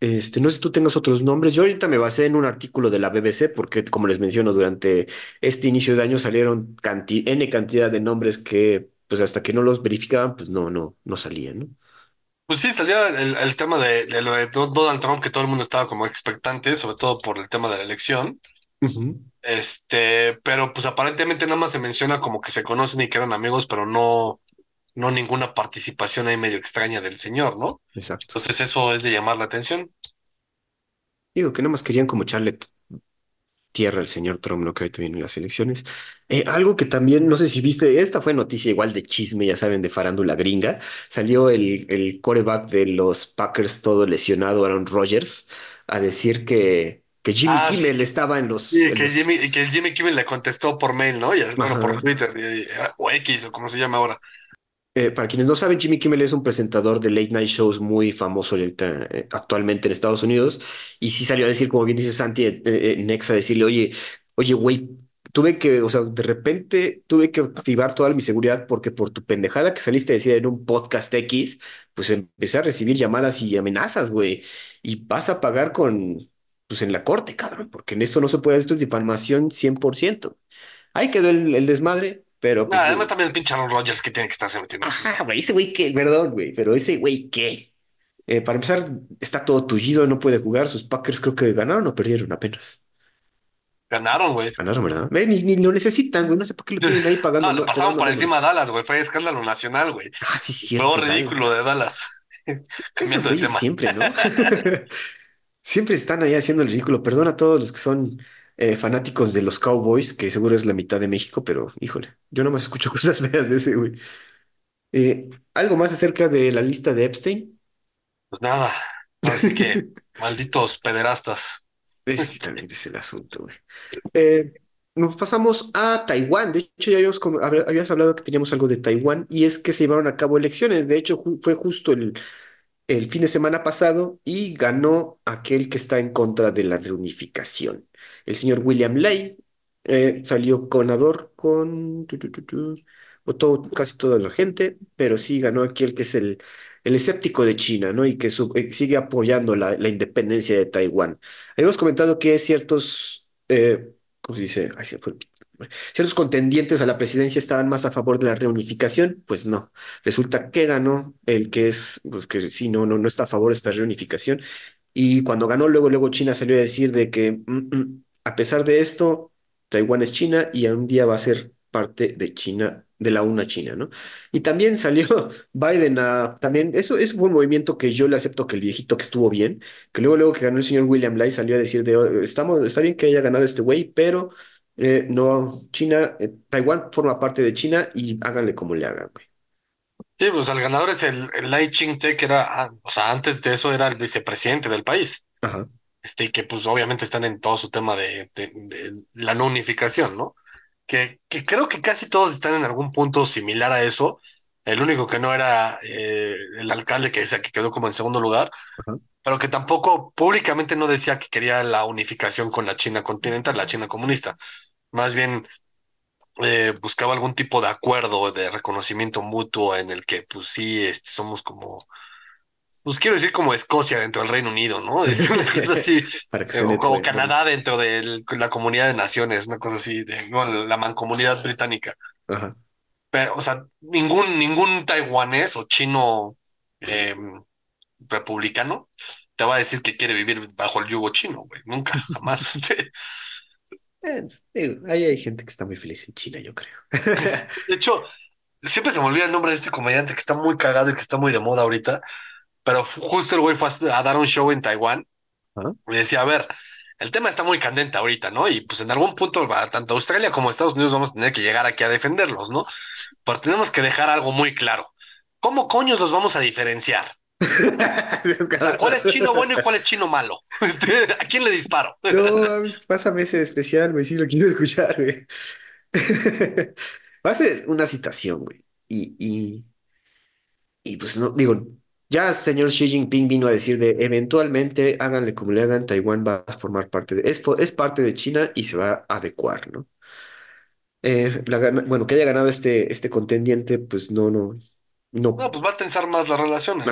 Este, no sé si tú tengas otros nombres. Yo ahorita me basé en un artículo de la BBC porque, como les menciono, durante este inicio de año salieron canti- N cantidad de nombres que, pues hasta que no los verificaban, pues no, no, no salían, ¿no? Pues sí, salió el, el tema de, de lo de Don- Donald Trump, que todo el mundo estaba como expectante, sobre todo por el tema de la elección. Este, pero pues aparentemente nada más se menciona como que se conocen y que eran amigos, pero no, no ninguna participación ahí medio extraña del señor, ¿no? exacto. Entonces eso es de llamar la atención. Digo que nada más querían como echarle tierra el señor Trump, ¿no? Que ahorita vienen las elecciones. Eh, algo que también, no sé si viste, esta fue noticia igual de chisme, ya saben, de farándula gringa. Salió el, el quarterback de los Packers todo lesionado, Aaron Rodgers, a decir que, que Jimmy Ah, Kimmel sí, estaba en los, en que los... Jimmy, que Jimmy Kimmel le contestó por mail, ¿no? Y, bueno, por. Twitter, y- o X, o como se llama ahora. Eh, para quienes no saben, Jimmy Kimmel es un presentador de late night shows muy famoso eh, actualmente en Estados Unidos. Y sí salió a decir, como bien dice Santi, eh, eh, Nexa, decirle, oye, oye, güey, tuve que, o sea, de repente tuve que activar toda mi seguridad porque por tu pendejada que saliste a decir en un podcast X, pues empecé a recibir llamadas y amenazas, güey. Y vas a pagar con, pues en la corte, cabrón, porque en esto no se puede, esto es difamación 100%. Ahí quedó el desmadre, pero pues Ah, además también el pinche Aaron Rodgers que tiene que estarse metiendo Ajá, güey, ese güey qué, perdón, güey, pero ese güey qué. Eh, para empezar, está todo tullido, no puede jugar. Sus Packers creo que ganaron o perdieron apenas. Ganaron, güey. Ganaron, ¿verdad? Ve, ni, ni lo necesitan, güey. No sé por qué lo tienen ahí *laughs* pagando, No, le no, pasaron por encima a Dallas, güey. Fue escándalo nacional, güey. Ah, sí, Fue cierto, ridículo de Dallas. *laughs* Esos Cambiando de tema. siempre, ¿no? *laughs* Siempre están ahí haciendo el ridículo. Perdona a todos los que son eh, fanáticos de los Cowboys, que seguro es la mitad de México, pero híjole, yo nomás escucho *laughs* cosas feas de ese, güey. Eh, ¿algo más acerca de la lista de Epstein? Pues nada, ahora sí que *laughs* malditos pederastas. Es que Este, también es el asunto, güey. Eh, nos pasamos a Taiwán. De hecho, ya habíamos, habías hablado que teníamos algo de Taiwán y es que se llevaron a cabo elecciones. De hecho, ju- fue justo el, el fin de semana pasado y ganó aquel que está en contra de la reunificación. El señor William Ley eh, salió ganador con... votó casi toda la gente, pero sí ganó aquel que es el, el escéptico de China, ¿no? Y que eh, sigue apoyando la, la independencia de Taiwán. Habíamos comentado que ciertos... eh, ¿cómo se dice? Ay, se fue el- Ciertos contendientes a la presidencia estaban más a favor de la reunificación, pues no. Resulta que ganó el que es, pues que sí, no, no, no está a favor de esta reunificación. Y cuando ganó, luego, luego China salió a decir de que mm, mm, a pesar de esto, Taiwán es China y un día va a ser parte de China, de la una China, ¿no? Y también salió *laughs* Biden a, también, eso, eso fue un movimiento que yo le acepto que el viejito que estuvo bien, que luego, luego que ganó el señor William Lai salió a decir de, "Oh, estamos, está bien que haya ganado este güey, pero eh, no, China, eh, Taiwán forma parte de China y háganle como le hagan, güey. sí, pues el ganador es el, el Lai Ching-te, que era, ah, o sea, antes de eso era el vicepresidente del país. Ajá, Este, y que pues obviamente están en todo su tema de, de- de la no unificación, ¿no? Que, que creo que casi todos están en algún punto similar a eso. El único que no era eh, el alcalde que que quedó como en segundo lugar, ajá. pero que tampoco públicamente no decía que quería la unificación con la China continental, la China comunista. Más bien eh, buscaba algún tipo de acuerdo de reconocimiento mutuo en el que, pues sí, este, somos como, pues quiero decir como Escocia dentro del Reino Unido, ¿no? Este, una *laughs* cosa así, eh, o como. Canadá dentro de la comunidad de naciones, una cosa así, de no, la mancomunidad británica. Ajá. Pero, o sea, ningún, ningún taiwanés o chino eh, republicano te va a decir que quiere vivir bajo el yugo chino, güey. Nunca, jamás. *laughs* Eh, digo, ahí hay gente que está muy feliz en China, yo creo. *laughs* De hecho, siempre se me olvida el nombre de este comediante que está muy cagado y que está muy de moda ahorita, pero justo el güey fue a dar un show en Taiwán y decía, a ver, el tema está muy candente ahorita, ¿no? Y pues en algún punto, tanto Australia como Estados Unidos vamos a tener que llegar aquí a defenderlos, ¿no? Pero tenemos que dejar algo muy claro. ¿Cómo coños los vamos a diferenciar? *laughs* O sea, ¿cuál es chino bueno y cuál es chino malo? *laughs* Este, ¿A quién le disparo? No, pásame ese especial, güey, sí lo quiero escuchar, güey. *laughs* Va a ser una citación, güey. Y, y, y pues no, digo, ya el señor Xi Jinping vino a decir de eventualmente háganle como le hagan, Taiwán va a formar parte de, es, es parte de China y se va a adecuar, ¿no? Eh, la bueno, que haya ganado este, este contendiente, pues no, no, no No, pues va a tensar más las relaciones.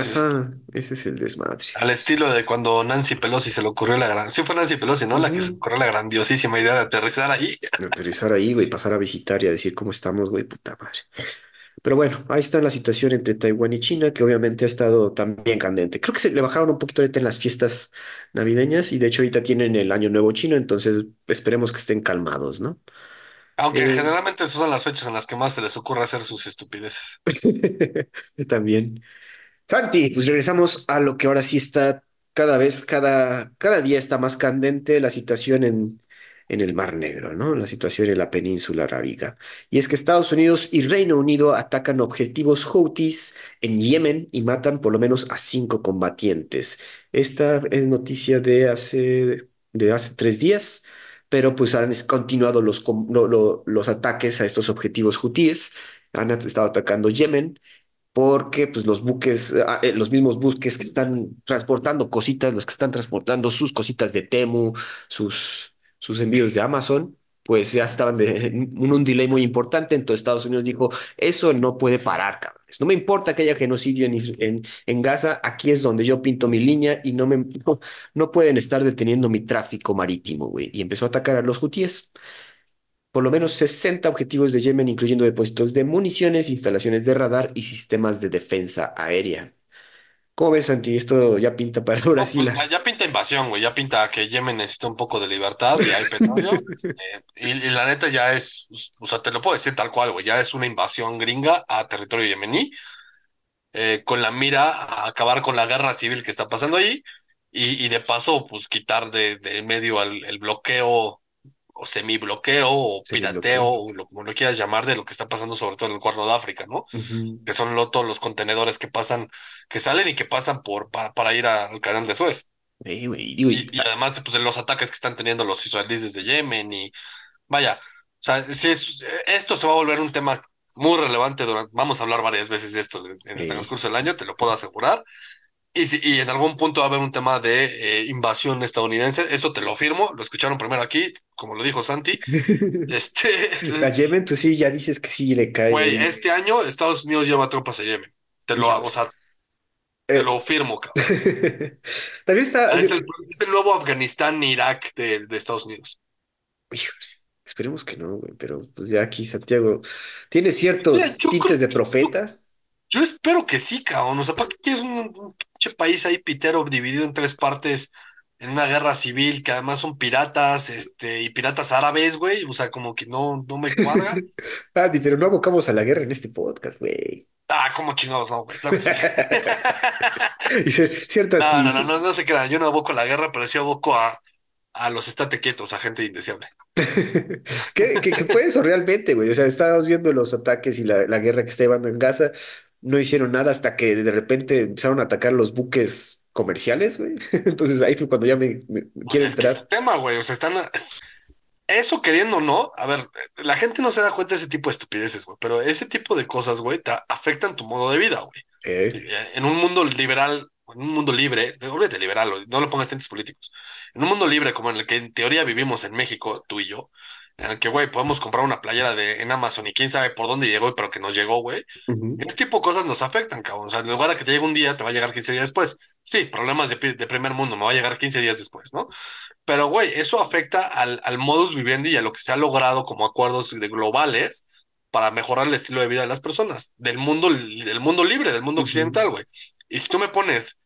ese es el desmadre. al estilo de cuando Nancy Pelosi se le ocurrió la gran... Sí fue Nancy Pelosi, ¿no? La que se le Ujú. ocurrió la grandiosísima idea de aterrizar ahí. Aterrizar ahí, güey, pasar a visitar y a decir cómo estamos, güey, puta madre. Pero bueno, ahí está la situación entre Taiwán y China, que obviamente ha estado también candente. Creo que se le bajaron un poquito ahorita en las fiestas navideñas y de hecho ahorita tienen el Año Nuevo chino, entonces esperemos que estén calmados, ¿no? Aunque Eh, generalmente esas son las fechas en las que más se les ocurre hacer sus estupideces. *laughs* también. Santi, pues regresamos a lo que ahora sí está cada vez, cada, cada día está más candente la situación en, en el Mar Negro, ¿no? La situación en la península arábiga. Y es que Estados Unidos y Reino Unido atacan objetivos Houthis en Yemen y matan por lo menos a cinco combatientes. Esta es noticia de hace, de hace tres días, pero pues han continuado los, los ataques a estos objetivos hutíes. Han estado atacando Yemen porque pues los buques, ah, eh, los mismos buques que están transportando cositas, los que están transportando sus cositas de Temu, sus, sus envíos de Amazon, pues ya estaban en un delay muy importante, entonces Estados Unidos dijo, eso no puede parar, cabrones, no me importa que haya genocidio en Gaza, aquí es donde yo pinto mi línea y no, me, no, no pueden estar deteniendo mi tráfico marítimo, güey, y empezó a atacar a los hutíes. Por lo menos 60 objetivos de Yemen, incluyendo depósitos de municiones, instalaciones de radar y sistemas de defensa aérea. ¿Cómo ves, Santi? Esto ya pinta para ahora *laughs* No, pues ya, ya pinta invasión, güey. Ya pinta que Yemen necesita un poco de libertad y hay petróleo. *laughs* este, y, y la neta ya es, o sea, te lo puedo decir tal cual, güey. Ya es una invasión gringa a territorio yemení, eh, con la mira a acabar con la guerra civil que está pasando ahí y, y de paso, pues quitar de, de medio al, el bloqueo o semibloqueo o pirateo, o lo, como lo quieras llamar, de lo que está pasando sobre todo en el Cuerno de África, ¿no? Ujú. Que son lo- todos los contenedores que pasan, que salen y que pasan por, para, para ir al canal de Suez. Güey, digo, y- Y, además, pues, los ataques que están teniendo los israelíes desde Yemen y vaya, o sea, si es- esto se va a volver un tema muy relevante durante, vamos a hablar varias veces de esto en el transcurso del año, te lo puedo asegurar. Y, si, y en algún punto va a haber un tema de eh, invasión estadounidense, eso te lo firmo, lo escucharon primero aquí, como lo dijo Santi. *laughs* Este, A Yemen, tú sí, ya dices que sí le cae güey, este año Estados Unidos lleva tropas a Yemen. Te lo, o Híjole. sea, te Eh, lo firmo, cabrón. *laughs* También está... Es el, es el nuevo Afganistán, Irak de, de Estados Unidos. Híjole, esperemos que no, güey, pero pues ya aquí Santiago tiene ciertos tintes de profeta. yo espero que sí, cabrón. O sea, ¿para qué un, un pinche país ahí pitero dividido en tres partes en una guerra civil que además son piratas, este, y piratas árabes, güey? O sea, como que no, no me cuadra. *laughs* Andy, pero no abocamos a la guerra en este podcast, güey. Ah, como chingados, no, güey, *laughs* Ciertas, No, no, no, no, no se crean. Yo no aboco a la guerra, pero sí aboco a, a los estate quietos, a gente indeseable. *laughs* ¿Qué, fue eso realmente, güey? O sea, estábamos viendo los ataques y la, la guerra que está llevando en Gaza. No hicieron nada hasta que de repente empezaron a atacar los buques comerciales, güey. *laughs* Entonces ahí fue cuando ya me, me- me O quiero sea, es que es el entrar. tema, güey. O sea, están. es- Eso queriendo o no, a ver, la gente no se da cuenta de ese tipo de estupideces, güey, pero ese tipo de cosas, güey, te afectan tu modo de vida, güey. Eh, eh, En un mundo liberal, en un mundo libre, olvídate liberal, no lo pongas tintes políticos. En un mundo libre como en el que en teoría vivimos en México, tú y yo, que, güey, podemos comprar una playera de, en Amazon y quién sabe por dónde llegó, pero que nos llegó, güey. ujú, Este tipo de cosas nos afectan, cabrón. O sea, en lugar de que te llegue un día, te va a llegar 15 días después. Sí, problemas de, de primer mundo, me va a llegar 15 días después, ¿no? Pero, güey, eso afecta al, al modus vivendi y a lo que se ha logrado como acuerdos de globales para mejorar el estilo de vida de las personas, del mundo, del mundo libre, del mundo occidental, güey. Y si tú me pones,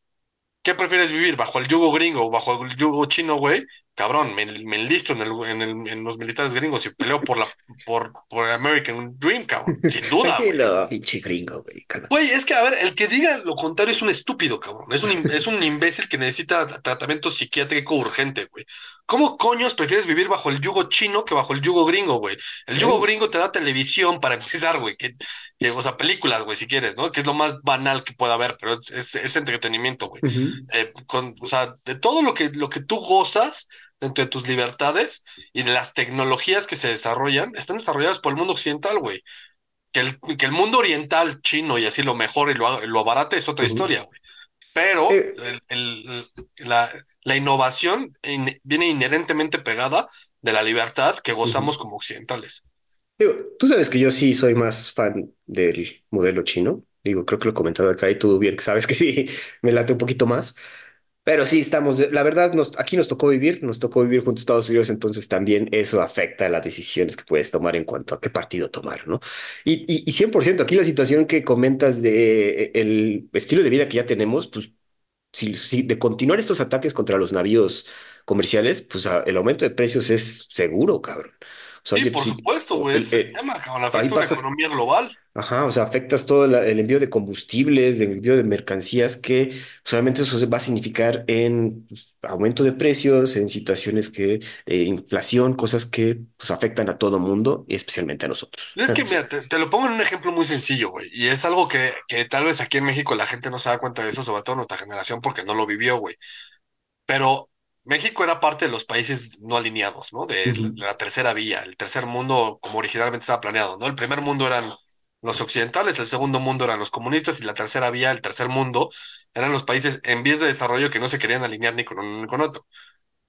¿qué prefieres vivir? ¿Bajo el yugo gringo o bajo el yugo chino, güey? Cabrón, me, me enlisto en, el, en, el- en los militares gringos y peleo por la, por, por American Dream, cabrón. Sin duda. *laughs* No, pinche gringo, güey. Güey, es que, a ver, el que diga lo contrario es un estúpido, cabrón. Es un, im- es un imbécil que necesita tratamiento psiquiátrico urgente, güey. ¿Cómo coños prefieres vivir bajo el yugo chino que bajo el yugo gringo, güey? El yugo gringo te da televisión para empezar, güey. Que, o sea, películas, güey, si quieres, ¿no? Que es lo más banal que pueda haber, pero es, es, es entretenimiento, güey. Eh, con, o sea, de todo lo que, lo que tú gozas dentro de tus libertades y de las tecnologías que se desarrollan, están desarrolladas por el mundo occidental, güey. Que el, que el mundo oriental chino y así lo mejor y lo, lo abarate es otra historia, güey. Pero Eh, el- el- la, la innovación in- viene inherentemente pegada de la libertad que gozamos como occidentales. Digo, tú sabes que yo sí soy más fan del modelo chino. Digo, creo que lo he comentado acá y tú bien sabes que sí, me late un poquito más. Pero sí, estamos, de- la verdad, nos, aquí nos tocó vivir, nos tocó vivir junto a Estados Unidos, entonces también eso afecta las decisiones que puedes tomar en cuanto a qué partido tomar, ¿no? Y, y, y 100% aquí la situación que comentas de eh, el estilo de vida que ya tenemos, pues si, si de continuar estos ataques contra los navíos comerciales, pues a- el aumento de precios es seguro, cabrón. Sea, Sí, oye, por supuesto, güey, es el el- tema, cabrón, afecta pasa, economía global. Ajá, o sea, afectas todo la- el envío de combustibles, el envío de mercancías, que solamente eso va a significar en pues, aumento de precios, en situaciones que, eh, inflación, cosas que pues, afectan a todo mundo y especialmente a nosotros. Es que, *laughs* mira, te, te lo pongo en un ejemplo muy sencillo, güey, y es algo que, que tal vez aquí en México la gente no se da cuenta de eso, sobre todo nuestra generación, porque no lo vivió, güey. Pero México era parte de los países no alineados, ¿no? De la tercera vía, el tercer mundo como originalmente estaba planeado, ¿no? El primer mundo eran los occidentales, el segundo mundo eran los comunistas y la tercera vía, el tercer mundo, eran los países en vías de desarrollo que no se querían alinear ni con uno ni con otro.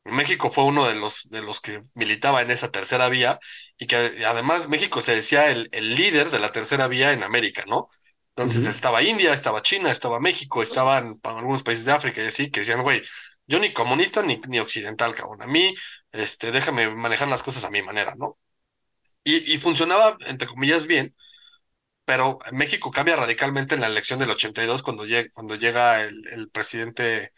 México fue uno de los, de los que militaba en esa tercera vía y que además México se decía el, el líder de la tercera vía en América, ¿no? Entonces estaba India, estaba China, estaba México, estaban algunos países de África y así, que decían, güey, yo ni comunista ni, ni occidental, cabrón. A mí, este, déjame manejar las cosas a mi manera, ¿no? Y, y funcionaba, entre comillas, bien, pero México cambia radicalmente en la elección del 82 cuando llega, cuando llega el, el presidente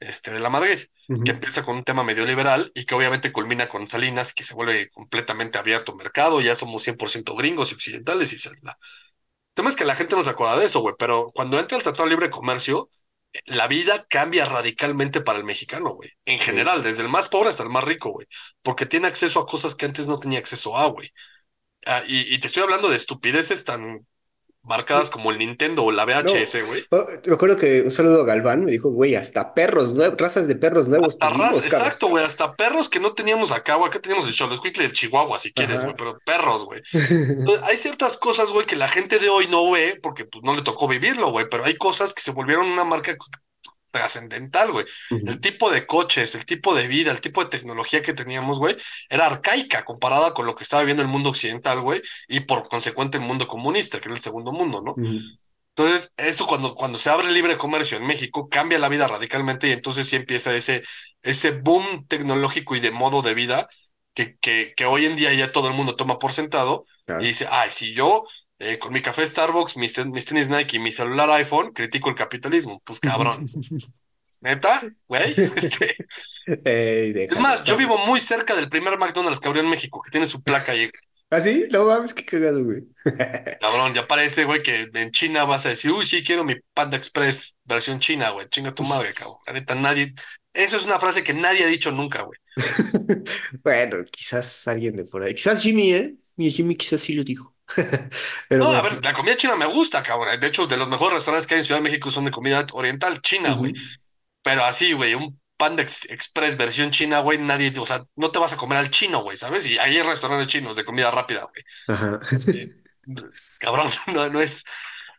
este, de la Madrid, que empieza con un tema medio liberal y que obviamente culmina con Salinas, que se vuelve completamente abierto mercado, ya somos 100% gringos y occidentales y se la... El tema es que la gente no se acuerda de eso, güey, pero cuando entra el Tratado de Libre Comercio, la vida cambia radicalmente para el mexicano, güey. En Sí. general, desde el más pobre hasta el más rico, güey, porque tiene acceso a cosas que antes no tenía acceso a, güey. Ah, y, y te estoy hablando de estupideces tan marcadas como el Nintendo o la VHS, güey. me acuerdo que un saludo a Galván me dijo, güey, hasta perros nuevos, razas de perros nuevos Hasta exacto, güey, hasta perros que no teníamos acá, güey. Acá teníamos el Xoloscuincle del Chihuahua, si quieres, güey, pero perros, güey. Entonces, *laughs* hay ciertas cosas, güey, que la gente de hoy no ve porque pues, no le tocó vivirlo, güey, pero hay cosas que se volvieron una marca trascendental, güey. El tipo de coches, el tipo de vida, el tipo de tecnología que teníamos, güey, era arcaica comparada con lo que estaba viendo el mundo occidental, güey, y por consecuente el mundo comunista, que era el segundo mundo, ¿no? Entonces, eso cuando, cuando se abre el libre comercio en México, cambia la vida radicalmente y entonces sí empieza ese, ese boom tecnológico y de modo de vida que, que, que hoy en día ya todo el mundo toma por sentado y dice, ay, si yo eh, con mi café Starbucks, mis, mis tenis Nike y mi celular iPhone, critico el capitalismo. Pues cabrón, *laughs* neta, güey. *laughs* Este, es más, yo vivo muy cerca del primer McDonald's que abrió en México, que tiene su placa ahí. ¿Ah, sí? No mames, qué cagado, güey. *laughs* Cabrón, ya parece, güey, que en China vas a decir, uy, sí, quiero mi Panda Express versión china, güey. Chinga tu madre, cabrón. La neta, nadie. Eso es una frase que nadie ha dicho nunca, güey. Bueno, quizás alguien de por ahí. Quizás Jimmy, ¿eh? Mi Jimmy quizás sí lo dijo. *laughs* Pero No, a bueno. ver, la comida china me gusta, cabrón. De hecho, de los mejores restaurantes que hay en Ciudad de México son de comida oriental, china, güey. Ujú. Pero así, güey, un Panda Ex- Express versión china, güey, nadie, o sea, no te vas a comer al chino, güey, ¿sabes? Y hay restaurantes chinos de comida rápida, güey. Ajá. Eh, cabrón, *laughs* no, no es.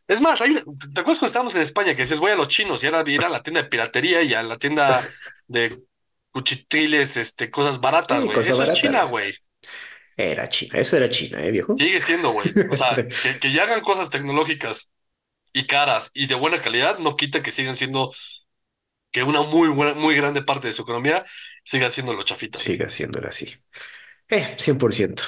Es más, hay- ¿te acuerdas cuando estábamos en España que dices, voy a los chinos y ahora ir a la tienda de piratería y a la tienda de cuchitriles, este, cosas baratas, Sí, güey? cosa Eso es China, güey. Era China, eso era China, ¿eh, viejo? Sigue siendo, güey. O sea, *laughs* que, que ya hagan cosas tecnológicas y caras y de buena calidad no quita que sigan siendo, que una muy buena, muy grande parte de su economía siga siendo los chafitas, güey. Sigue haciéndolo así. Eh, 100%.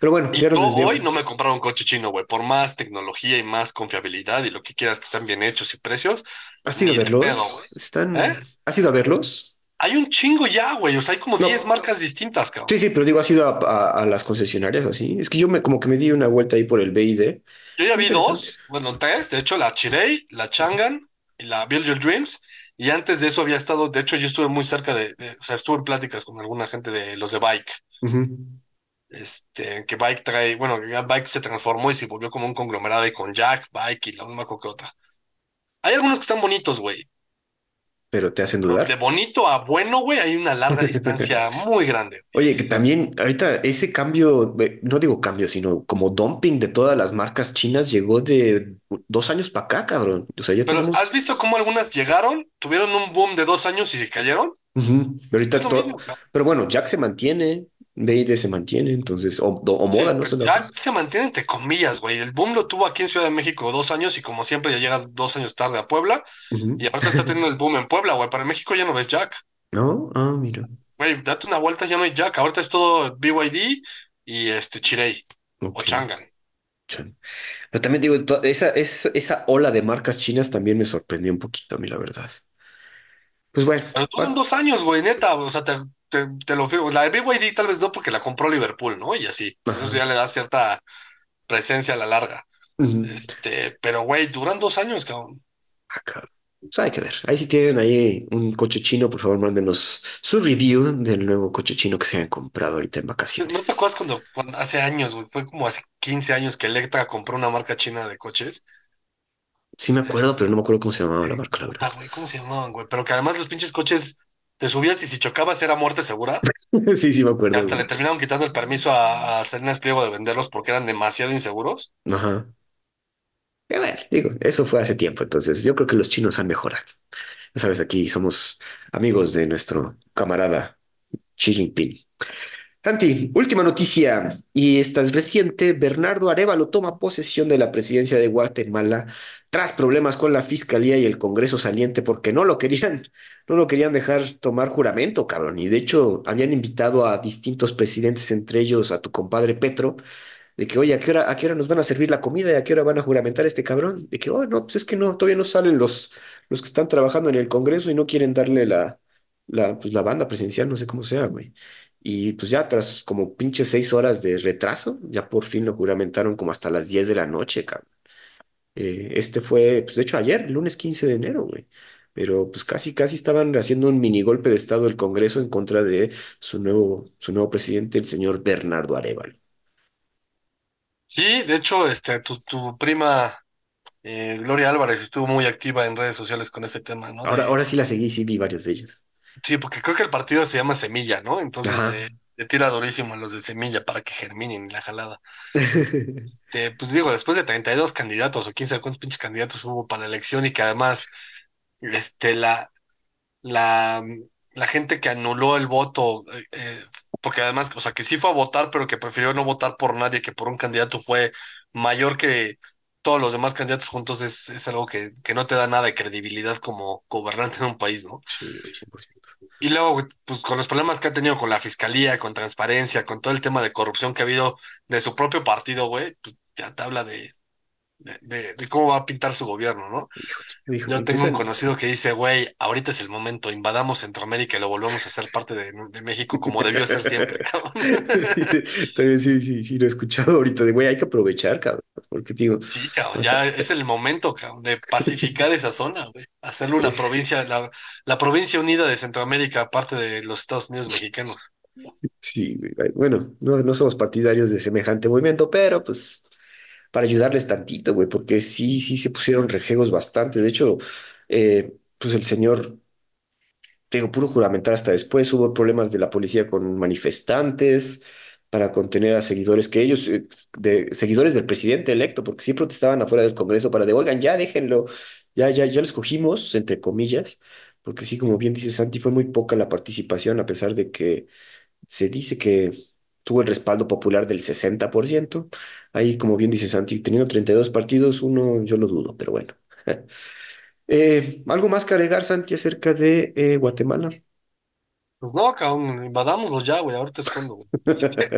Pero bueno, Y ya hoy no me compraron un coche chino, güey. Por más tecnología y más confiabilidad y lo que quieras que están bien hechos y precios, ¿Has ido a de pedo, verlos? ¿Eh? Están... ¿Has ido a verlos? Hay un chingo ya, güey. O sea, hay como 10 No, marcas distintas, sí, cabrón. sí, pero digo, ¿has ido a, a- a las concesionarias o así? Es que yo me, como que me di una vuelta ahí por el BID. Yo ya vi dos, bueno, tres, de hecho, la Chirey, la Changan y la Build Your Dreams. Y antes de eso había estado, de hecho, yo estuve muy cerca de, de- o sea, estuve en pláticas con alguna gente de los de Bike. Ujú. Este, que Bike trae, bueno, que ya Bike se transformó y se volvió como un conglomerado y con Jack, Bike y la acuerdo qué otra. Hay algunos que están bonitos, güey. Pero te hacen Pero de dudar. bonito a bueno, güey, hay una larga distancia *laughs* muy grande. Oye, que también ahorita ese cambio, no digo cambio, sino como dumping de todas las marcas chinas llegó de dos años para acá, cabrón. O sea, ya Pero tenemos. ¿has visto cómo algunas llegaron, tuvieron un boom de dos años y se cayeron? Pero ahorita todo. mismo. Pero bueno, Jack se mantiene, BYD se mantiene, entonces, o, o Sí, moda, no otra. ya se mantiene entre comillas, güey. El boom lo tuvo aquí en Ciudad de México dos años y como siempre ya llega dos años tarde a Puebla y ahorita está teniendo el boom en Puebla, güey. Para México ya no ves Jack. ¿No? Ah, mira. Güey, date una vuelta, ya no hay Jack. Ahorita es todo BYD y este Chirey o Ok. Changan. chan. Pero también digo, esa, esa, esa ola de marcas chinas también me sorprendió un poquito a mí, la verdad. Pues bueno, Pero duran pa- dos años, güey, neta. O sea, te, te, te lo firmo. La de BYD tal vez no porque la compró Liverpool, ¿no? Y así. Pues eso ajá. ya le da cierta presencia a la larga. Este, pero güey, duran dos años, cabrón. Acá. Pues hay que ver. Ahí si tienen ahí un coche chino, por favor, mándenos su review del nuevo coche chino que se hayan comprado ahorita en ¿No te vacaciones. acuerdas cuando, cuando hace años, güey? Fue como hace 15 años que Electra compró una marca china de coches. Sí me acuerdo, pero no me acuerdo cómo se llamaba la marca, la verdad. güey, ¿cómo se llamaban, güey? Pero que además los pinches coches te subías y si chocabas era muerte segura. *laughs* Sí, sí me acuerdo, hasta le terminaron quitando el permiso a, a Selena Espliego de venderlos porque eran demasiado inseguros. Ajá. A ver, digo, eso fue hace tiempo, entonces yo creo que los chinos han mejorado. Ya sabes, aquí somos amigos de nuestro camarada Xi Jinping. Santi, última noticia, y esta es reciente. Bernardo Arévalo toma posesión de la presidencia de Guatemala tras problemas con la fiscalía y el Congreso saliente porque no lo querían, no lo querían dejar tomar juramento, cabrón. Y de hecho habían invitado a distintos presidentes, entre ellos a tu compadre Petro, de que, oye, ¿a qué hora, a qué hora nos van a servir la comida y a qué hora van a juramentar a este cabrón? De que, oh, no, pues es que no, todavía no salen los, los que están trabajando en el Congreso y no quieren darle la, la, pues, la banda presidencial, no sé cómo sea, güey. Y pues ya tras como pinches seis horas de retraso, ya por fin lo juramentaron como hasta las 10 de la noche, cabrón. Eh, este fue, pues de hecho ayer, lunes 15 de enero, güey. Pero pues casi, casi estaban haciendo un mini golpe de estado del Congreso en contra de su nuevo, su nuevo presidente, el señor Bernardo Arévalo. Sí, de hecho, este, tu, tu prima eh, Gloria Álvarez estuvo muy activa en redes sociales con este tema, ¿no? Ahora, De, ahora sí la seguí, sí vi varias de ellas. Sí, porque creo que el partido se llama Semilla, ¿no? Entonces le, le tira durísimo a los de Semilla para que germinen la jalada. *laughs* Este, pues digo, después de 32 candidatos o quién sabe cuántos pinches candidatos hubo para la elección y que además, este, la, la, la gente que anuló el voto, eh, eh, porque además, o sea, que sí fue a votar, pero que prefirió no votar por nadie, que por un candidato fue mayor que todos los demás candidatos juntos, es, es algo que, que no te da nada de credibilidad como gobernante de un país, ¿no? Sí, güey, 100%. Y luego, pues con los problemas que ha tenido con la fiscalía, con transparencia, con todo el tema de corrupción que ha habido de su propio partido, güey, pues ya te habla de, de, de, de cómo va a pintar su gobierno, ¿no? Hijo, hijo, Yo tengo un conocido que dice, güey, ahorita es el momento, invadamos Centroamérica y lo volvemos a ser parte de, de México como debió ser siempre, *laughs* cabrón. Sí, también sí, sí, sí, lo he escuchado ahorita de, güey, hay que aprovechar, cabrón, porque digo, Sí, cabrón, ya es el momento, cabrón, de *laughs* pacificar esa zona, güey. Hacerle una provincia, la, la provincia unida de Centroamérica, parte de los Estados Unidos mexicanos. sí, güey, bueno, no, no somos partidarios de semejante movimiento, pero pues para ayudarles tantito, güey, porque sí, sí se pusieron rejegos bastante, de hecho, eh, pues el señor te digo, pudo juramentar hasta después. Hubo problemas de la policía con manifestantes para contener a seguidores que ellos, eh, de, seguidores del presidente electo, porque sí protestaban afuera del Congreso para de, oigan, ya déjenlo, ya, ya, ya lo escogimos, entre comillas, porque sí, como bien dice Santi, fue muy poca la participación, a pesar de que se dice que tuvo el respaldo popular del 60%. Ahí, como bien dice Santi, teniendo 32 partidos, uno yo lo dudo, pero bueno. *laughs* Eh, ¿algo más que agregar, Santi, acerca de eh, Guatemala? Pues no, cabrón, invadámoslo ya, güey, ahorita es cuando, güey. *laughs* Este,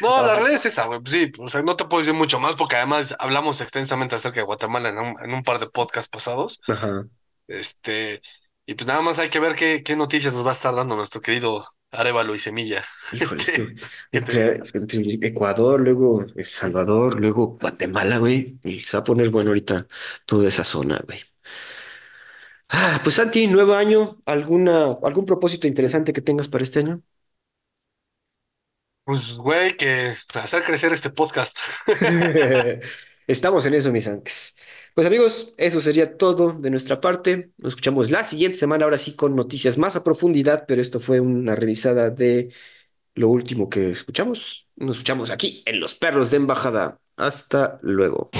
No, la realidad es esa, güey. pues Sí, o sea, no te puedo decir mucho más porque además hablamos extensamente acerca de Guatemala en un, en un par de podcasts pasados. Ajá. Este, Y pues nada más hay que ver qué, qué noticias nos va a estar dando nuestro querido Arevalo y Semilla. *laughs* Híjole, es Este, que entre- entre, entre Ecuador, luego El Salvador, luego Guatemala, güey, y se va a poner bueno ahorita toda esa zona, güey. Ah, pues Santi, nuevo año, ¿alguna, algún propósito interesante que tengas para este año? pues, güey, que hacer crecer este podcast. *laughs* *laughs* Estamos en eso, mis antes. Pues amigos, eso sería todo de nuestra parte. Nos escuchamos la siguiente semana, ahora sí con noticias más a profundidad, pero esto fue una revisada de lo último que escuchamos. Nos escuchamos aquí en Los Perros de Embajada. Hasta luego.